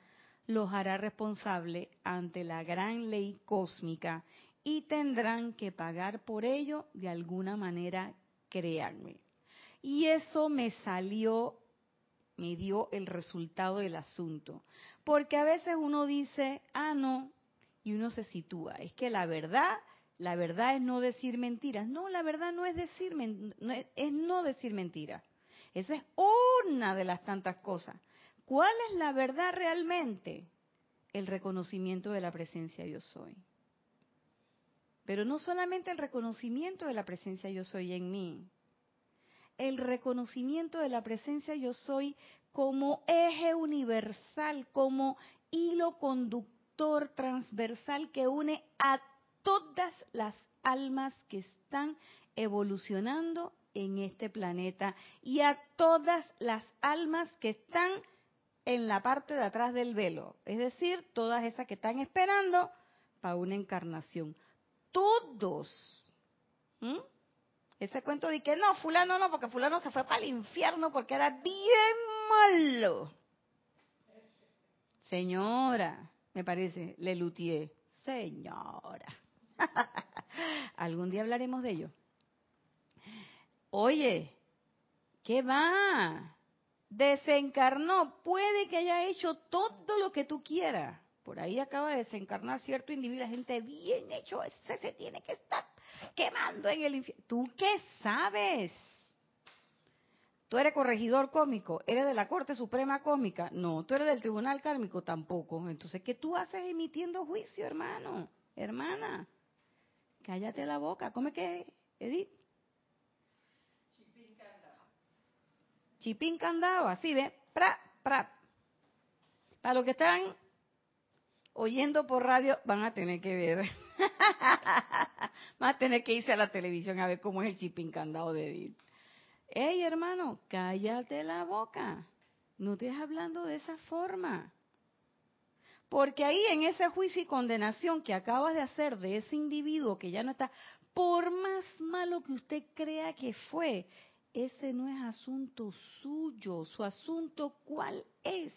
los hará responsable ante la gran ley cósmica y tendrán que pagar por ello de alguna manera, créanme. Y eso me salió, me dio el resultado del asunto. Porque a veces uno dice, ah, no, y uno se sitúa. Es que la verdad, la verdad es no decir mentiras. No, la verdad no es decir, no es, es no decir mentiras. Esa es una de las tantas cosas. ¿Cuál es la verdad realmente? El reconocimiento de la presencia yo soy. Pero no solamente el reconocimiento de la presencia yo soy en mí, el reconocimiento de la presencia yo soy como eje universal, como hilo conductor transversal que une a todas las almas que están evolucionando en este planeta y a todas las almas que están en la parte de atrás del velo, es decir, todas esas que están esperando para una encarnación. Todos. Ese cuento de que no, fulano no, porque fulano se fue para el infierno porque era bien malo. Señora, me parece, le lutié. Señora. Algún día hablaremos de ello. Oye, ¿qué va? Desencarnó. Puede que haya hecho todo lo que tú quieras. Por ahí acaba de desencarnar cierto individuo, gente bien hecho, ese se tiene que estar quemando en el infierno. ¿Tú qué sabes? ¿Tú eres corregidor cómico? ¿Eres de la Corte Suprema Cómica? No. ¿Tú eres del Tribunal Kármico? Tampoco. Entonces, ¿qué tú haces emitiendo juicio, hermano? Hermana, cállate la boca. ¿Cómo es que, Edith? Chipín candado. Chipín candado, así ve. Pra, pra. Para los que están oyendo por radio, van a tener que ver. van a tener que irse a la televisión a ver cómo es el chipín candado de Edith. Ey, hermano, cállate la boca. No estés hablando de esa forma. Porque ahí en ese juicio y condenación que acabas de hacer de ese individuo que ya no está, por más malo que usted crea que fue, ese no es asunto suyo. Su asunto, ¿cuál es?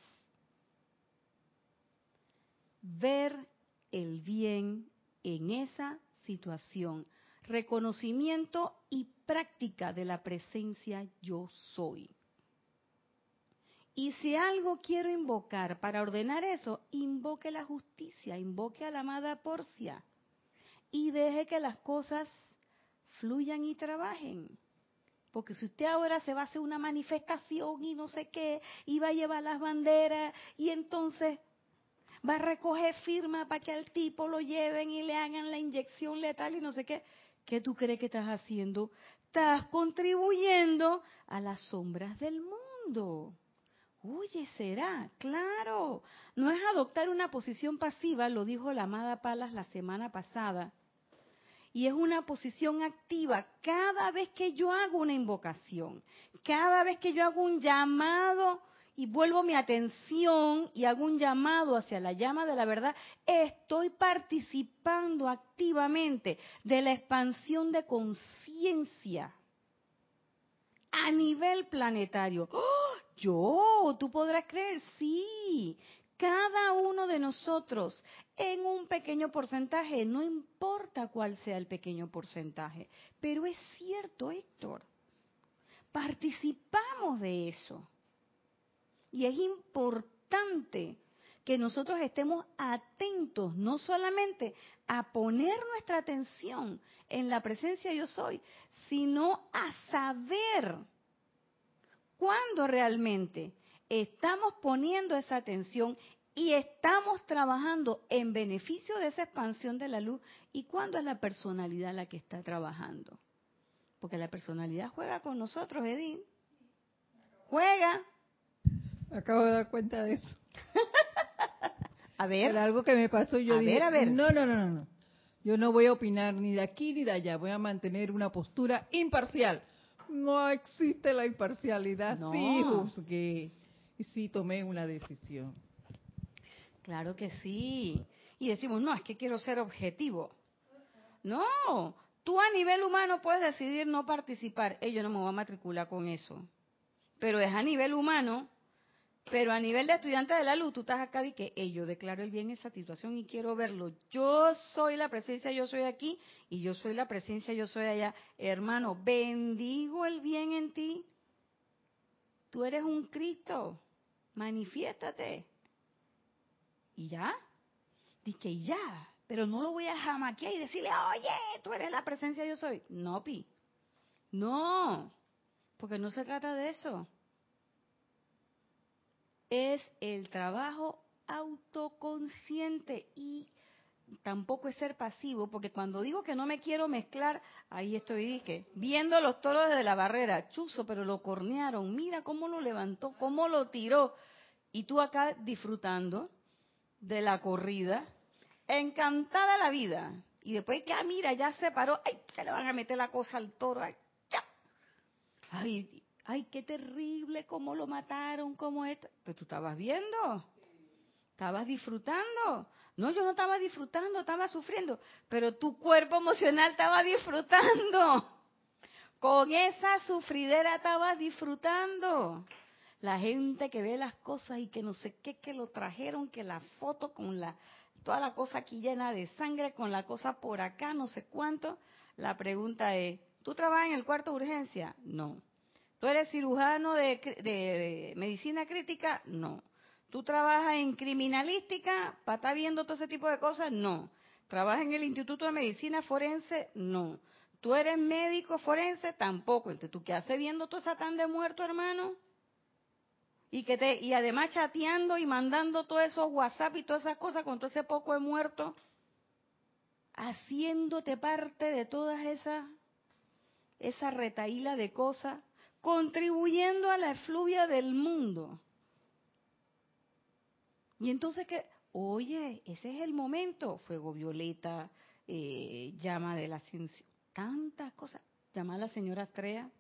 Ver el bien en esa situación reconocimiento y práctica de la presencia yo soy. Y si algo quiero invocar para ordenar eso, invoque la justicia, invoque a la amada Porcia y deje que las cosas fluyan y trabajen. Porque si usted ahora se va a hacer una manifestación y no sé qué, y va a llevar las banderas, y entonces va a recoger firma para que al tipo lo lleven y le hagan la inyección letal y no sé qué, ¿Qué tú crees que estás haciendo? Estás contribuyendo a las sombras del mundo. Oye, será, claro. No es adoptar una posición pasiva, lo dijo la amada Palas la semana pasada. Y es una posición activa cada vez que yo hago una invocación, cada vez que yo hago un llamado y vuelvo mi atención y hago un llamado hacia la llama de la verdad, estoy participando activamente de la expansión de conciencia a nivel planetario. ¡Oh! Yo, tú podrás creer, sí, cada uno de nosotros en un pequeño porcentaje, no importa cuál sea el pequeño porcentaje, pero es cierto, Héctor, participamos de eso. Y es importante que nosotros estemos atentos no solamente a poner nuestra atención en la presencia yo soy, sino a saber cuándo realmente estamos poniendo esa atención y estamos trabajando en beneficio de esa expansión de la luz y cuándo es la personalidad la que está trabajando. Porque la personalidad juega con nosotros, Edith. Juega. Acabo de dar cuenta de eso. a ver. Era algo que me pasó yo a dije, ver, a ver. no, no, no, no, no. Yo no voy a opinar ni de aquí ni de allá. Voy a mantener una postura imparcial. No existe la imparcialidad. No. Sí juzgué. Y sí tomé una decisión. Claro que sí. Y decimos, no, es que quiero ser objetivo. No, tú a nivel humano puedes decidir no participar. Eh, yo no me voy a matricular con eso. Pero es a nivel humano. Pero a nivel de estudiante de la luz, tú estás acá y que yo declaro el bien en esa situación y quiero verlo. Yo soy la presencia, yo soy aquí y yo soy la presencia, yo soy allá. Hermano, bendigo el bien en ti. Tú eres un Cristo. Manifiéstate. Y ya. Dice y ya. Pero no lo voy a jamaquear y decirle, oye, tú eres la presencia, yo soy. No, Pi. No. Porque no se trata de eso. Es el trabajo autoconsciente. Y tampoco es ser pasivo, porque cuando digo que no me quiero mezclar, ahí estoy, dije, viendo los toros desde la barrera, chuzo, pero lo cornearon, mira cómo lo levantó, cómo lo tiró, y tú acá disfrutando de la corrida, encantada la vida, y después que, ah, mira, ya se paró, ay, se le van a meter la cosa al toro, ay, ya. ay, ay, qué terrible, cómo lo mataron, cómo esto, pero tú estabas viendo, estabas disfrutando, no, yo no estaba disfrutando, estaba sufriendo, pero tu cuerpo emocional estaba disfrutando. Con esa sufridera estaba disfrutando. La gente que ve las cosas y que no sé qué, que lo trajeron, que la foto con la, toda la cosa aquí llena de sangre, con la cosa por acá, no sé cuánto. La pregunta es, ¿tú trabajas en el cuarto de urgencia? No. ¿Tú eres cirujano de, medicina crítica? No. ¿Tú trabajas en criminalística para estar viendo todo ese tipo de cosas? No. ¿Trabajas en el Instituto de Medicina Forense? No. ¿Tú eres médico forense? Tampoco. Entonces, ¿tú qué haces viendo todo ese tan de muerto, hermano? Y, que te, y además chateando y mandando todos esos WhatsApp y todas esas cosas con todo ese poco de muerto, haciéndote parte de todas esas, esa retaíla de cosas, contribuyendo a la efluvia del mundo. Y entonces que, oye, ese es el momento, fuego violeta, eh, llama de la ciencia, tantas cosas. Llama a la señora Estrella.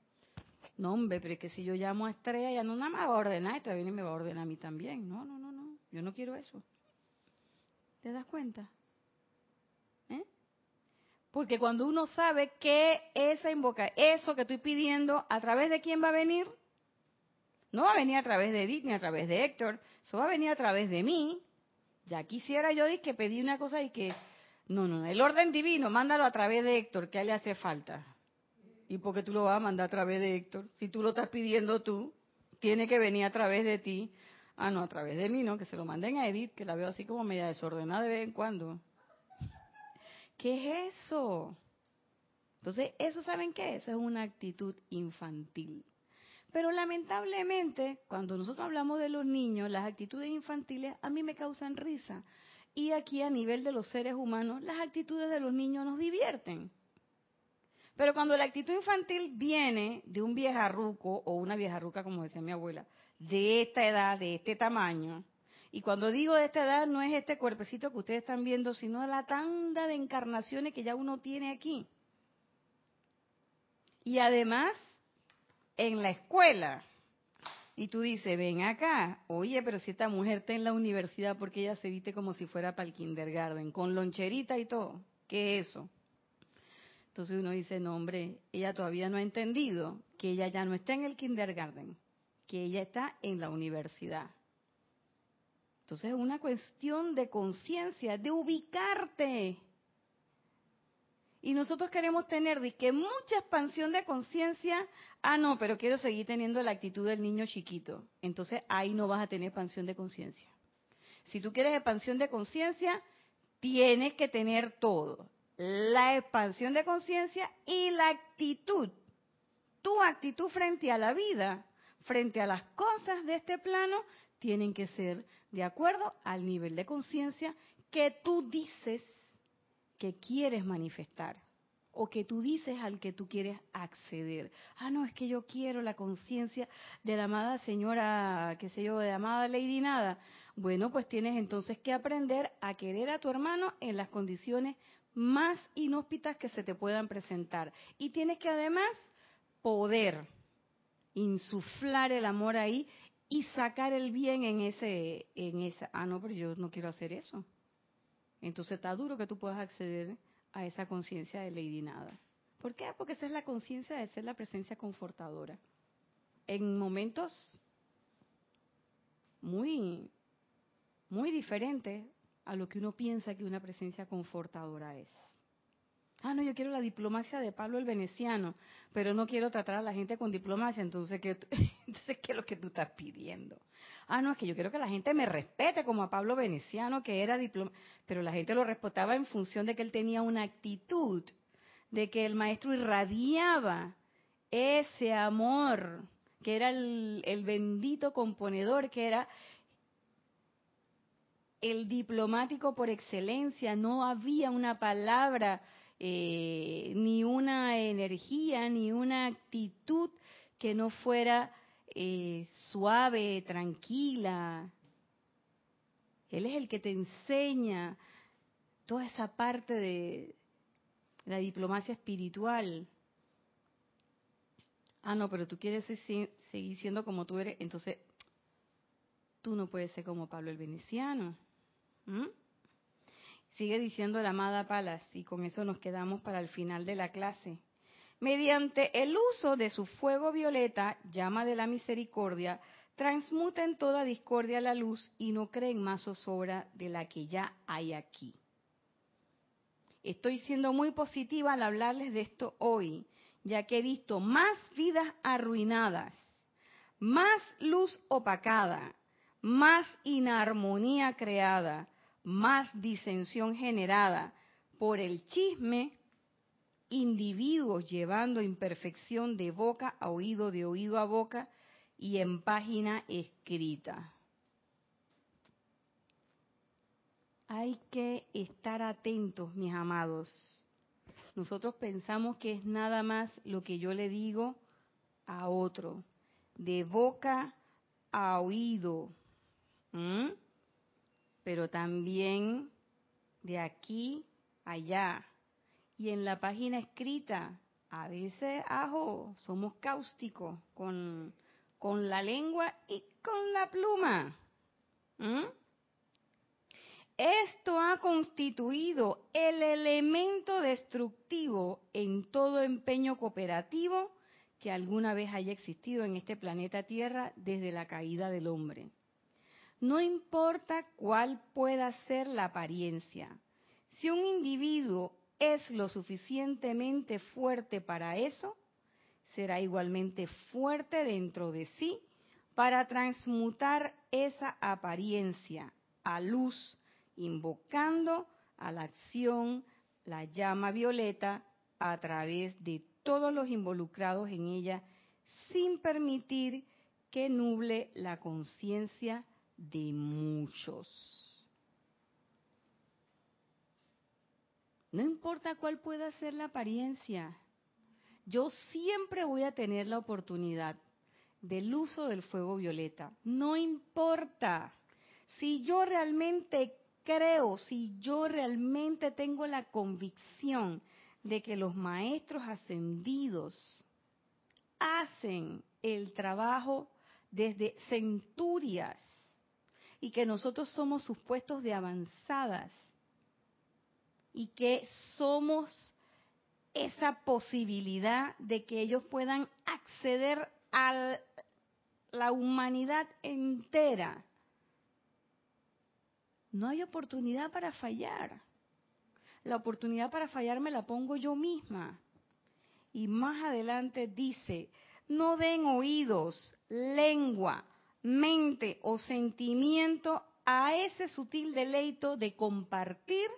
No, pero es que si yo llamo a Estrella, ya no nada más va a ordenar, y todavía me va a ordenar a mí también. No, no, no, no, yo no quiero eso. ¿Te das cuenta? Porque cuando uno sabe que esa invoca, eso que estoy pidiendo, ¿a través de quién va a venir? No va a venir a través de Edith ni a través de Héctor, eso va a venir a través de mí. Ya quisiera yo que pedí una cosa y que, no, no, el orden divino, mándalo a través de Héctor, que a él le hace falta. ¿Y por qué tú lo vas a mandar a través de Héctor? Si tú lo estás pidiendo tú, tiene que venir a través de ti. Ah, no, a través de mí, ¿no? Que se lo manden a Edith, que la veo así como media desordenada de vez en cuando. ¿Qué es eso? Entonces, ¿eso saben qué? Eso es una actitud infantil. Pero lamentablemente, cuando nosotros hablamos de los niños, las actitudes infantiles a mí me causan risa. Y aquí a nivel de los seres humanos, las actitudes de los niños nos divierten. Pero cuando la actitud infantil viene de un viejarruco o una viejarruca, como decía mi abuela, de esta edad, de este tamaño, y cuando digo de esta edad no es este cuerpecito que ustedes están viendo, sino la tanda de encarnaciones que ya uno tiene aquí. Y además en la escuela. Y tú dices, ven acá, oye, pero si esta mujer está en la universidad, porque ella se viste como si fuera para el kindergarten, con loncherita y todo? ¿Qué es eso? Entonces uno dice, no, hombre, ella todavía no ha entendido que ella ya no está en el kindergarten, que ella está en la universidad. Entonces es una cuestión de conciencia, de ubicarte. Y nosotros queremos tener de mucha expansión de conciencia. Ah, no, pero quiero seguir teniendo la actitud del niño chiquito. Entonces ahí no vas a tener expansión de conciencia. Si tú quieres expansión de conciencia, tienes que tener todo. La expansión de conciencia y la actitud. Tu actitud frente a la vida, frente a las cosas de este plano, tienen que ser de acuerdo al nivel de conciencia que tú dices que quieres manifestar o que tú dices al que tú quieres acceder. Ah, no, es que yo quiero la conciencia de la amada señora, qué sé yo, de la amada Lady Nada. Bueno, pues tienes entonces que aprender a querer a tu hermano en las condiciones más inhóspitas que se te puedan presentar. Y tienes que además poder insuflar el amor ahí y sacar el bien en ese, en esa. Ah, no, pero yo no quiero hacer eso. Entonces está duro que tú puedas acceder a esa conciencia de Lady Nada. ¿Por qué? Porque esa es la conciencia de ser la presencia confortadora. En momentos muy, muy diferentes a lo que uno piensa que una presencia confortadora es. Ah, no, yo quiero la diplomacia de Pablo el Veneciano, pero no quiero tratar a la gente con diplomacia, entonces, ¿qué, entonces, ¿qué es lo que tú estás pidiendo? Ah, no, es que yo quiero que la gente me respete como a Pablo Veneciano, que era diploma, pero la gente lo respetaba en función de que él tenía una actitud, de que el maestro irradiaba ese amor, que era el bendito componedor, que era el diplomático por excelencia, no había una palabra, eh, ni una energía, ni una actitud que no fuera eh, suave, tranquila. Él es el que te enseña toda esa parte de la diplomacia espiritual. Ah, no, pero tú quieres seguir siendo como tú eres, entonces tú no puedes ser como Pablo el Veneciano. Sigue diciendo la amada Palas, y con eso nos quedamos para el final de la clase. Mediante el uso de su fuego violeta, llama de la misericordia, transmuta en toda discordia la luz y no creen más zozobra de la que ya hay aquí. Estoy siendo muy positiva al hablarles de esto hoy, ya que he visto más vidas arruinadas, más luz opacada, más inarmonía creada, más disensión generada por el chisme, individuos llevando imperfección de boca a oído, de oído a boca y en página escrita. Hay que estar atentos, mis amados. Nosotros pensamos que es nada más lo que yo le digo a otro, de boca a oído, pero también de aquí allá. Y en la página escrita, a veces, ajo, somos cáusticos con, con la lengua y con la pluma. Esto ha constituido el elemento destructivo en todo empeño cooperativo que alguna vez haya existido en este planeta Tierra desde la caída del hombre. No importa cuál pueda ser la apariencia. Si un individuo es lo suficientemente fuerte para eso, será igualmente fuerte dentro de sí para transmutar esa apariencia a luz, invocando a la acción la llama violeta a través de todos los involucrados en ella, sin permitir que nuble la conciencia de muchos. No importa cuál pueda ser la apariencia, yo siempre voy a tener la oportunidad del uso del fuego violeta. No importa si yo realmente creo, si yo realmente tengo la convicción de que los maestros ascendidos hacen el trabajo desde centurias y que nosotros somos sus puestos de avanzadas y que somos esa posibilidad de que ellos puedan acceder a la humanidad entera. No hay oportunidad para fallar. La oportunidad para fallar me la pongo yo misma. Y más adelante dice, no den oídos, lengua, mente o sentimiento a ese sutil deleito de compartir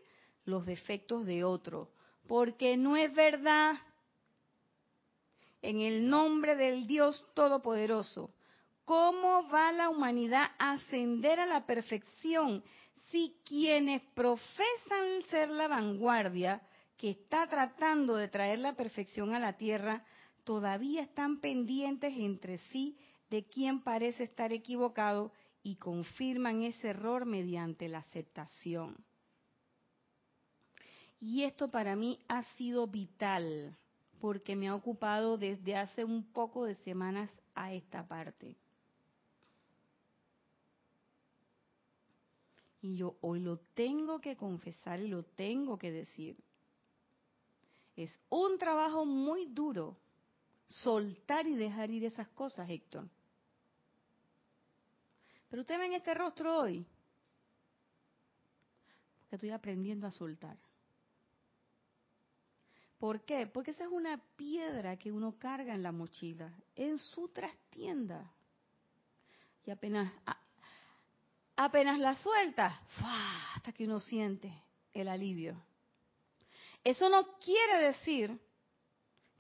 los defectos de otro, porque no es verdad. En el nombre del Dios Todopoderoso, ¿cómo va la humanidad a ascender a la perfección si quienes profesan ser la vanguardia que está tratando de traer la perfección a la tierra todavía están pendientes entre sí de quien parece estar equivocado y confirman ese error mediante la aceptación. Y esto para mí ha sido vital porque me ha ocupado desde hace un poco de semanas a esta parte. Y yo hoy lo tengo que confesar y lo tengo que decir. Es un trabajo muy duro soltar y dejar ir esas cosas, Héctor. Pero usted ve en este rostro hoy, porque estoy aprendiendo a soltar. ¿Por qué? Porque esa es una piedra que uno carga en la mochila, en su trastienda. Y apenas, apenas la suelta, hasta que uno siente el alivio. Eso no quiere decir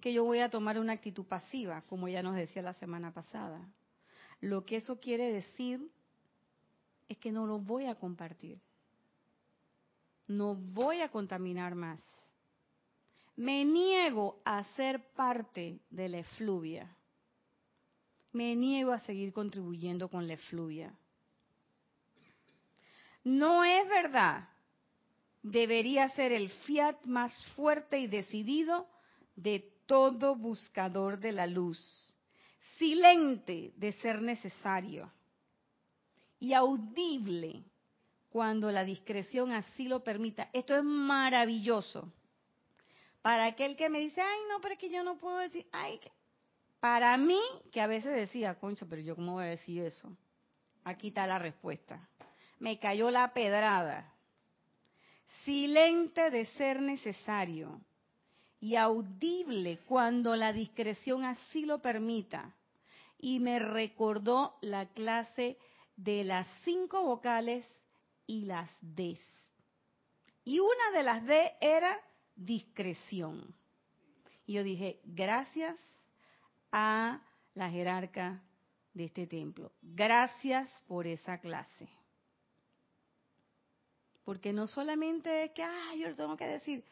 que yo voy a tomar una actitud pasiva, como ya nos decía la semana pasada. Lo que eso quiere decir es que no lo voy a compartir. No voy a contaminar más. Me niego a ser parte de la efluvia. Me niego a seguir contribuyendo con la efluvia. No es verdad. Debería ser el fiat más fuerte y decidido de todo buscador de la luz, silente de ser necesario y audible cuando la discreción así lo permita. Esto es maravilloso. Para aquel que me dice, ay, no, pero es que yo no puedo decir, ay, para mí, que a veces decía, concho, pero yo cómo voy a decir eso. Aquí está la respuesta. Me cayó la pedrada. Silente de ser necesario y audible cuando la discreción así lo permita. Y me recordó la clase de las cinco vocales y las D. Y una de las D era discreción. Y yo dije, gracias a la jerarca de este templo. Gracias por esa clase. Porque no solamente es que, ah, yo lo tengo que decir,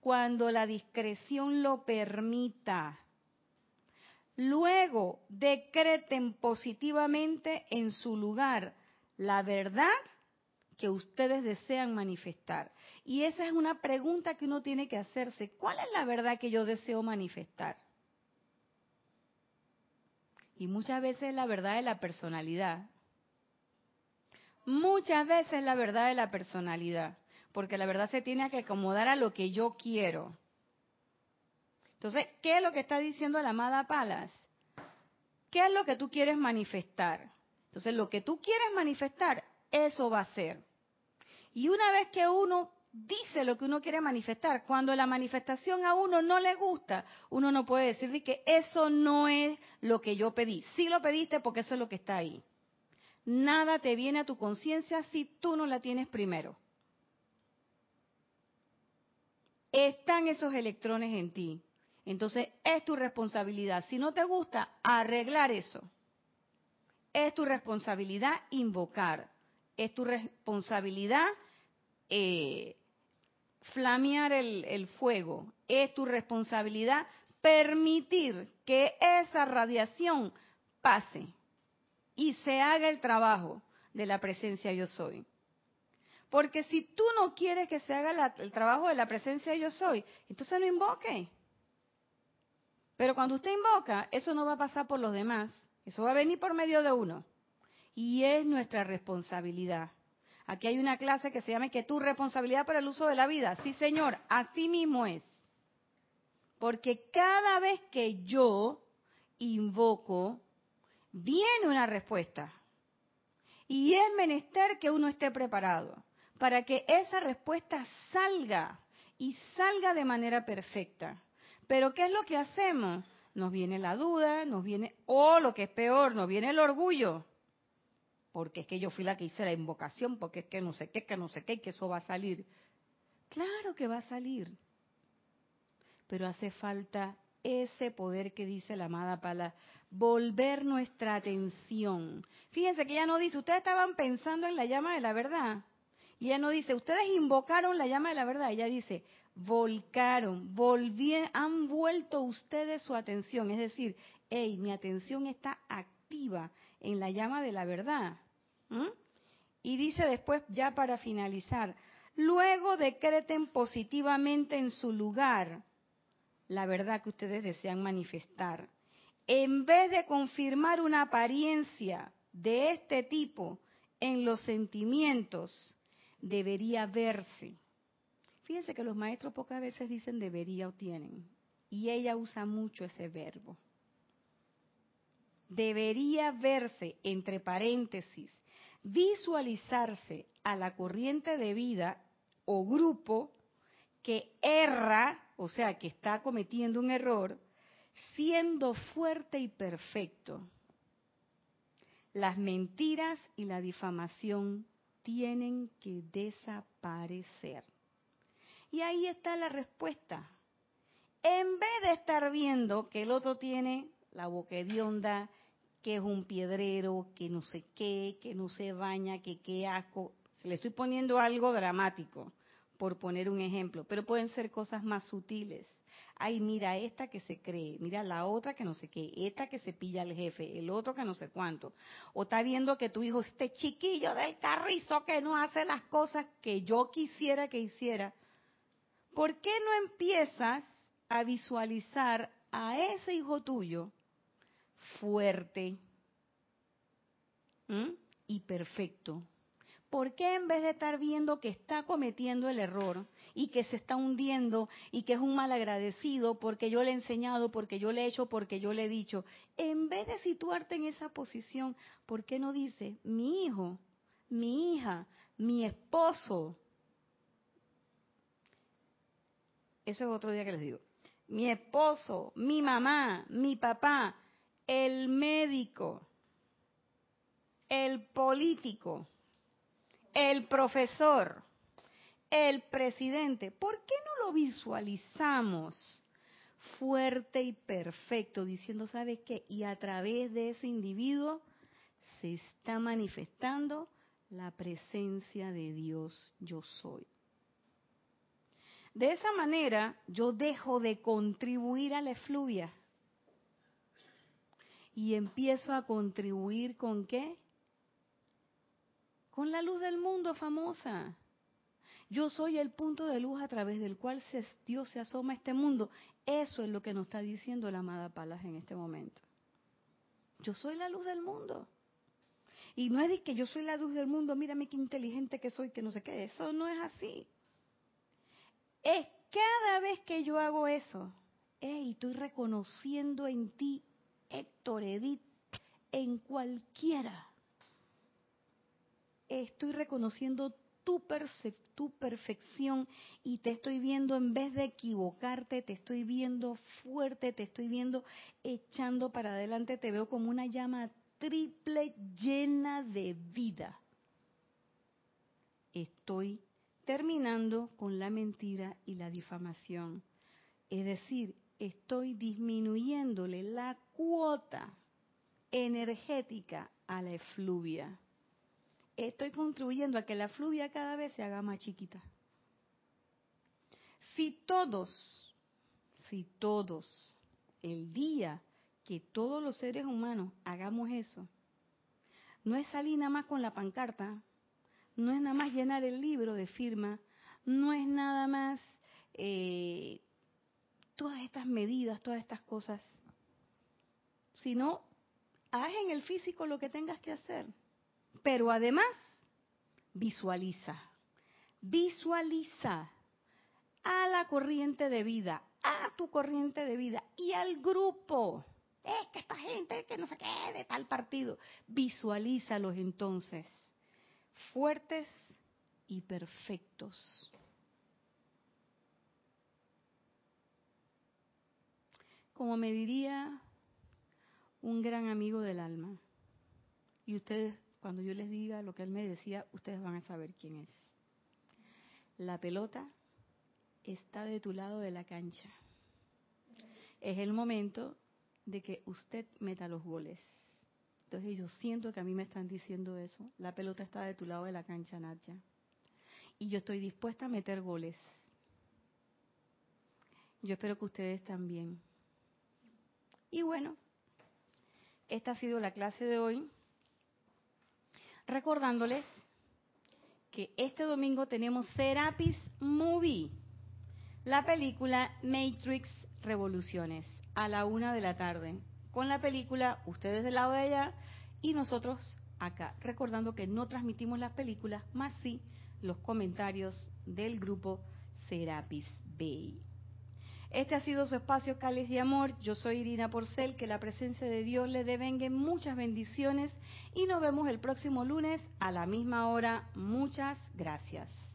cuando la discreción lo permita. Luego decreten positivamente en su lugar la verdad que ustedes desean manifestar. Y esa es una pregunta que uno tiene que hacerse. ¿Cuál es la verdad que yo deseo manifestar? Y muchas veces la verdad de la personalidad. Muchas veces la verdad de la personalidad. Porque la verdad se tiene que acomodar a lo que yo quiero. Entonces, ¿qué es lo que está diciendo la amada Palas? ¿Qué es lo que tú quieres manifestar? Entonces, lo que tú quieres manifestar, eso va a ser. Y una vez que uno dice lo que uno quiere manifestar, cuando la manifestación a uno no le gusta, uno no puede decir que eso no es lo que yo pedí. Sí lo pediste porque eso es lo que está ahí. Nada te viene a tu conciencia si tú no la tienes primero. Están esos electrones en ti. Entonces es tu responsabilidad. Si no te gusta, arreglar eso. Es tu responsabilidad invocar. Es tu responsabilidad eh, flamear el, fuego. Es tu responsabilidad permitir que esa radiación pase y se haga el trabajo de la presencia yo soy. Porque si tú no quieres que se haga el trabajo de la presencia yo soy, entonces no invoque. Pero cuando usted invoca, eso no va a pasar por los demás, eso va a venir por medio de uno. Y es nuestra responsabilidad. Aquí hay una clase que se llama que tu responsabilidad para el uso de la vida. Sí, señor, así mismo es. Porque cada vez que yo invoco, viene una respuesta. Y es menester que uno esté preparado para que esa respuesta salga y salga de manera perfecta. Pero ¿qué es lo que hacemos? Nos viene la duda, nos viene, o lo que es peor, nos viene el orgullo porque es que yo fui la que hice la invocación, porque es que no sé qué, que no sé qué, que eso va a salir. Claro que va a salir, pero hace falta ese poder que dice la amada Pala, volver nuestra atención. Fíjense que ella no dice, ustedes estaban pensando en la llama de la verdad. Y ella no dice, ustedes invocaron la llama de la verdad. Ella dice, volcaron, han vuelto ustedes su atención. Es decir, hey, mi atención está activa en la llama de la verdad. Y dice después, ya para finalizar, luego decreten positivamente en su lugar la verdad que ustedes desean manifestar. En vez de confirmar una apariencia de este tipo en los sentimientos, debería verse. Fíjense que los maestros pocas veces dicen debería o tienen. Y ella usa mucho ese verbo. Debería verse, entre paréntesis, visualizarse a la corriente de vida o grupo que erra, o sea, que está cometiendo un error, siendo fuerte y perfecto. Las mentiras y la difamación tienen que desaparecer. Y ahí está la respuesta. En vez de estar viendo que el otro tiene la boca onda que es un piedrero, que no sé qué, que no se baña, que qué asco. Se le estoy poniendo algo dramático, por poner un ejemplo, pero pueden ser cosas más sutiles. Ay, mira esta que se cree, mira la otra que no sé qué, esta que se pilla al jefe, el otro que no sé cuánto. O está viendo que tu hijo, este chiquillo del carrizo que no hace las cosas que yo quisiera que hiciera. ¿Por qué no empiezas a visualizar a ese hijo tuyo fuerte y perfecto? ¿Por qué en vez de estar viendo que está cometiendo el error y que se está hundiendo y que es un mal agradecido porque yo le he enseñado, porque yo le he hecho, porque yo le he dicho, en vez de situarte en esa posición, ¿por qué no dice, mi hijo, mi hija, mi esposo? Eso es otro día que les digo. Mi esposo, mi mamá, mi papá, el médico, el político el profesor, el presidente. ¿Por qué no lo visualizamos fuerte y perfecto diciendo, ¿sabe qué? Y a través de ese individuo se está manifestando la presencia de Dios yo soy. De esa manera yo dejo de contribuir a la efluvia y empiezo a contribuir con qué? con la luz del mundo famosa. Yo soy el punto de luz a través del cual Dios se asoma a este mundo. Eso es lo que nos está diciendo la amada Palas en este momento. Yo soy la luz del mundo. Y no es de que yo soy la luz del mundo, mírame qué inteligente que soy, que no sé qué. Eso no es así. Es cada vez que yo hago eso, estoy reconociendo en ti, Héctor, Edith, en cualquiera estoy reconociendo tu, tu perfección y te estoy viendo en vez de equivocarte, te estoy viendo fuerte, te estoy viendo echando para adelante, te veo como una llama triple llena de vida. Estoy terminando con la mentira y la difamación. Es decir, estoy disminuyéndole la cuota energética a la efluvia estoy contribuyendo a que la fluvia cada vez se haga más chiquita. Si todos, si todos, el día que todos los seres humanos hagamos eso, no es salir nada más con la pancarta, no es nada más llenar el libro de firma, no es nada más eh, todas estas medidas, todas estas cosas, sino haz en el físico lo que tengas que hacer pero además, visualiza, visualiza a la corriente de vida, a tu corriente de vida y al grupo. Es que esta gente que no se quede de tal partido. Visualízalos entonces, fuertes y perfectos. Como me diría un gran amigo del alma, y ustedes cuando yo les diga lo que él me decía, ustedes van a saber quién es. La pelota está de tu lado de la cancha. Es el momento de que usted meta los goles. Entonces yo siento que a mí me están diciendo eso. La pelota está de tu lado de la cancha, Nadia. Y yo estoy dispuesta a meter goles. Yo espero que ustedes también. Y bueno, esta ha sido la clase de hoy recordándoles que este domingo tenemos Serapis Movie, la película Matrix Revoluciones, a la una de la tarde. Con la película, ustedes del lado de allá y nosotros acá. Recordando que no transmitimos las películas, más sí los comentarios del grupo Serapis Bay. Este ha sido su espacio Cáliz de Amor. Yo soy Irina Porcel. Que la presencia de Dios le devengue muchas bendiciones y nos vemos el próximo lunes a la misma hora. Muchas gracias.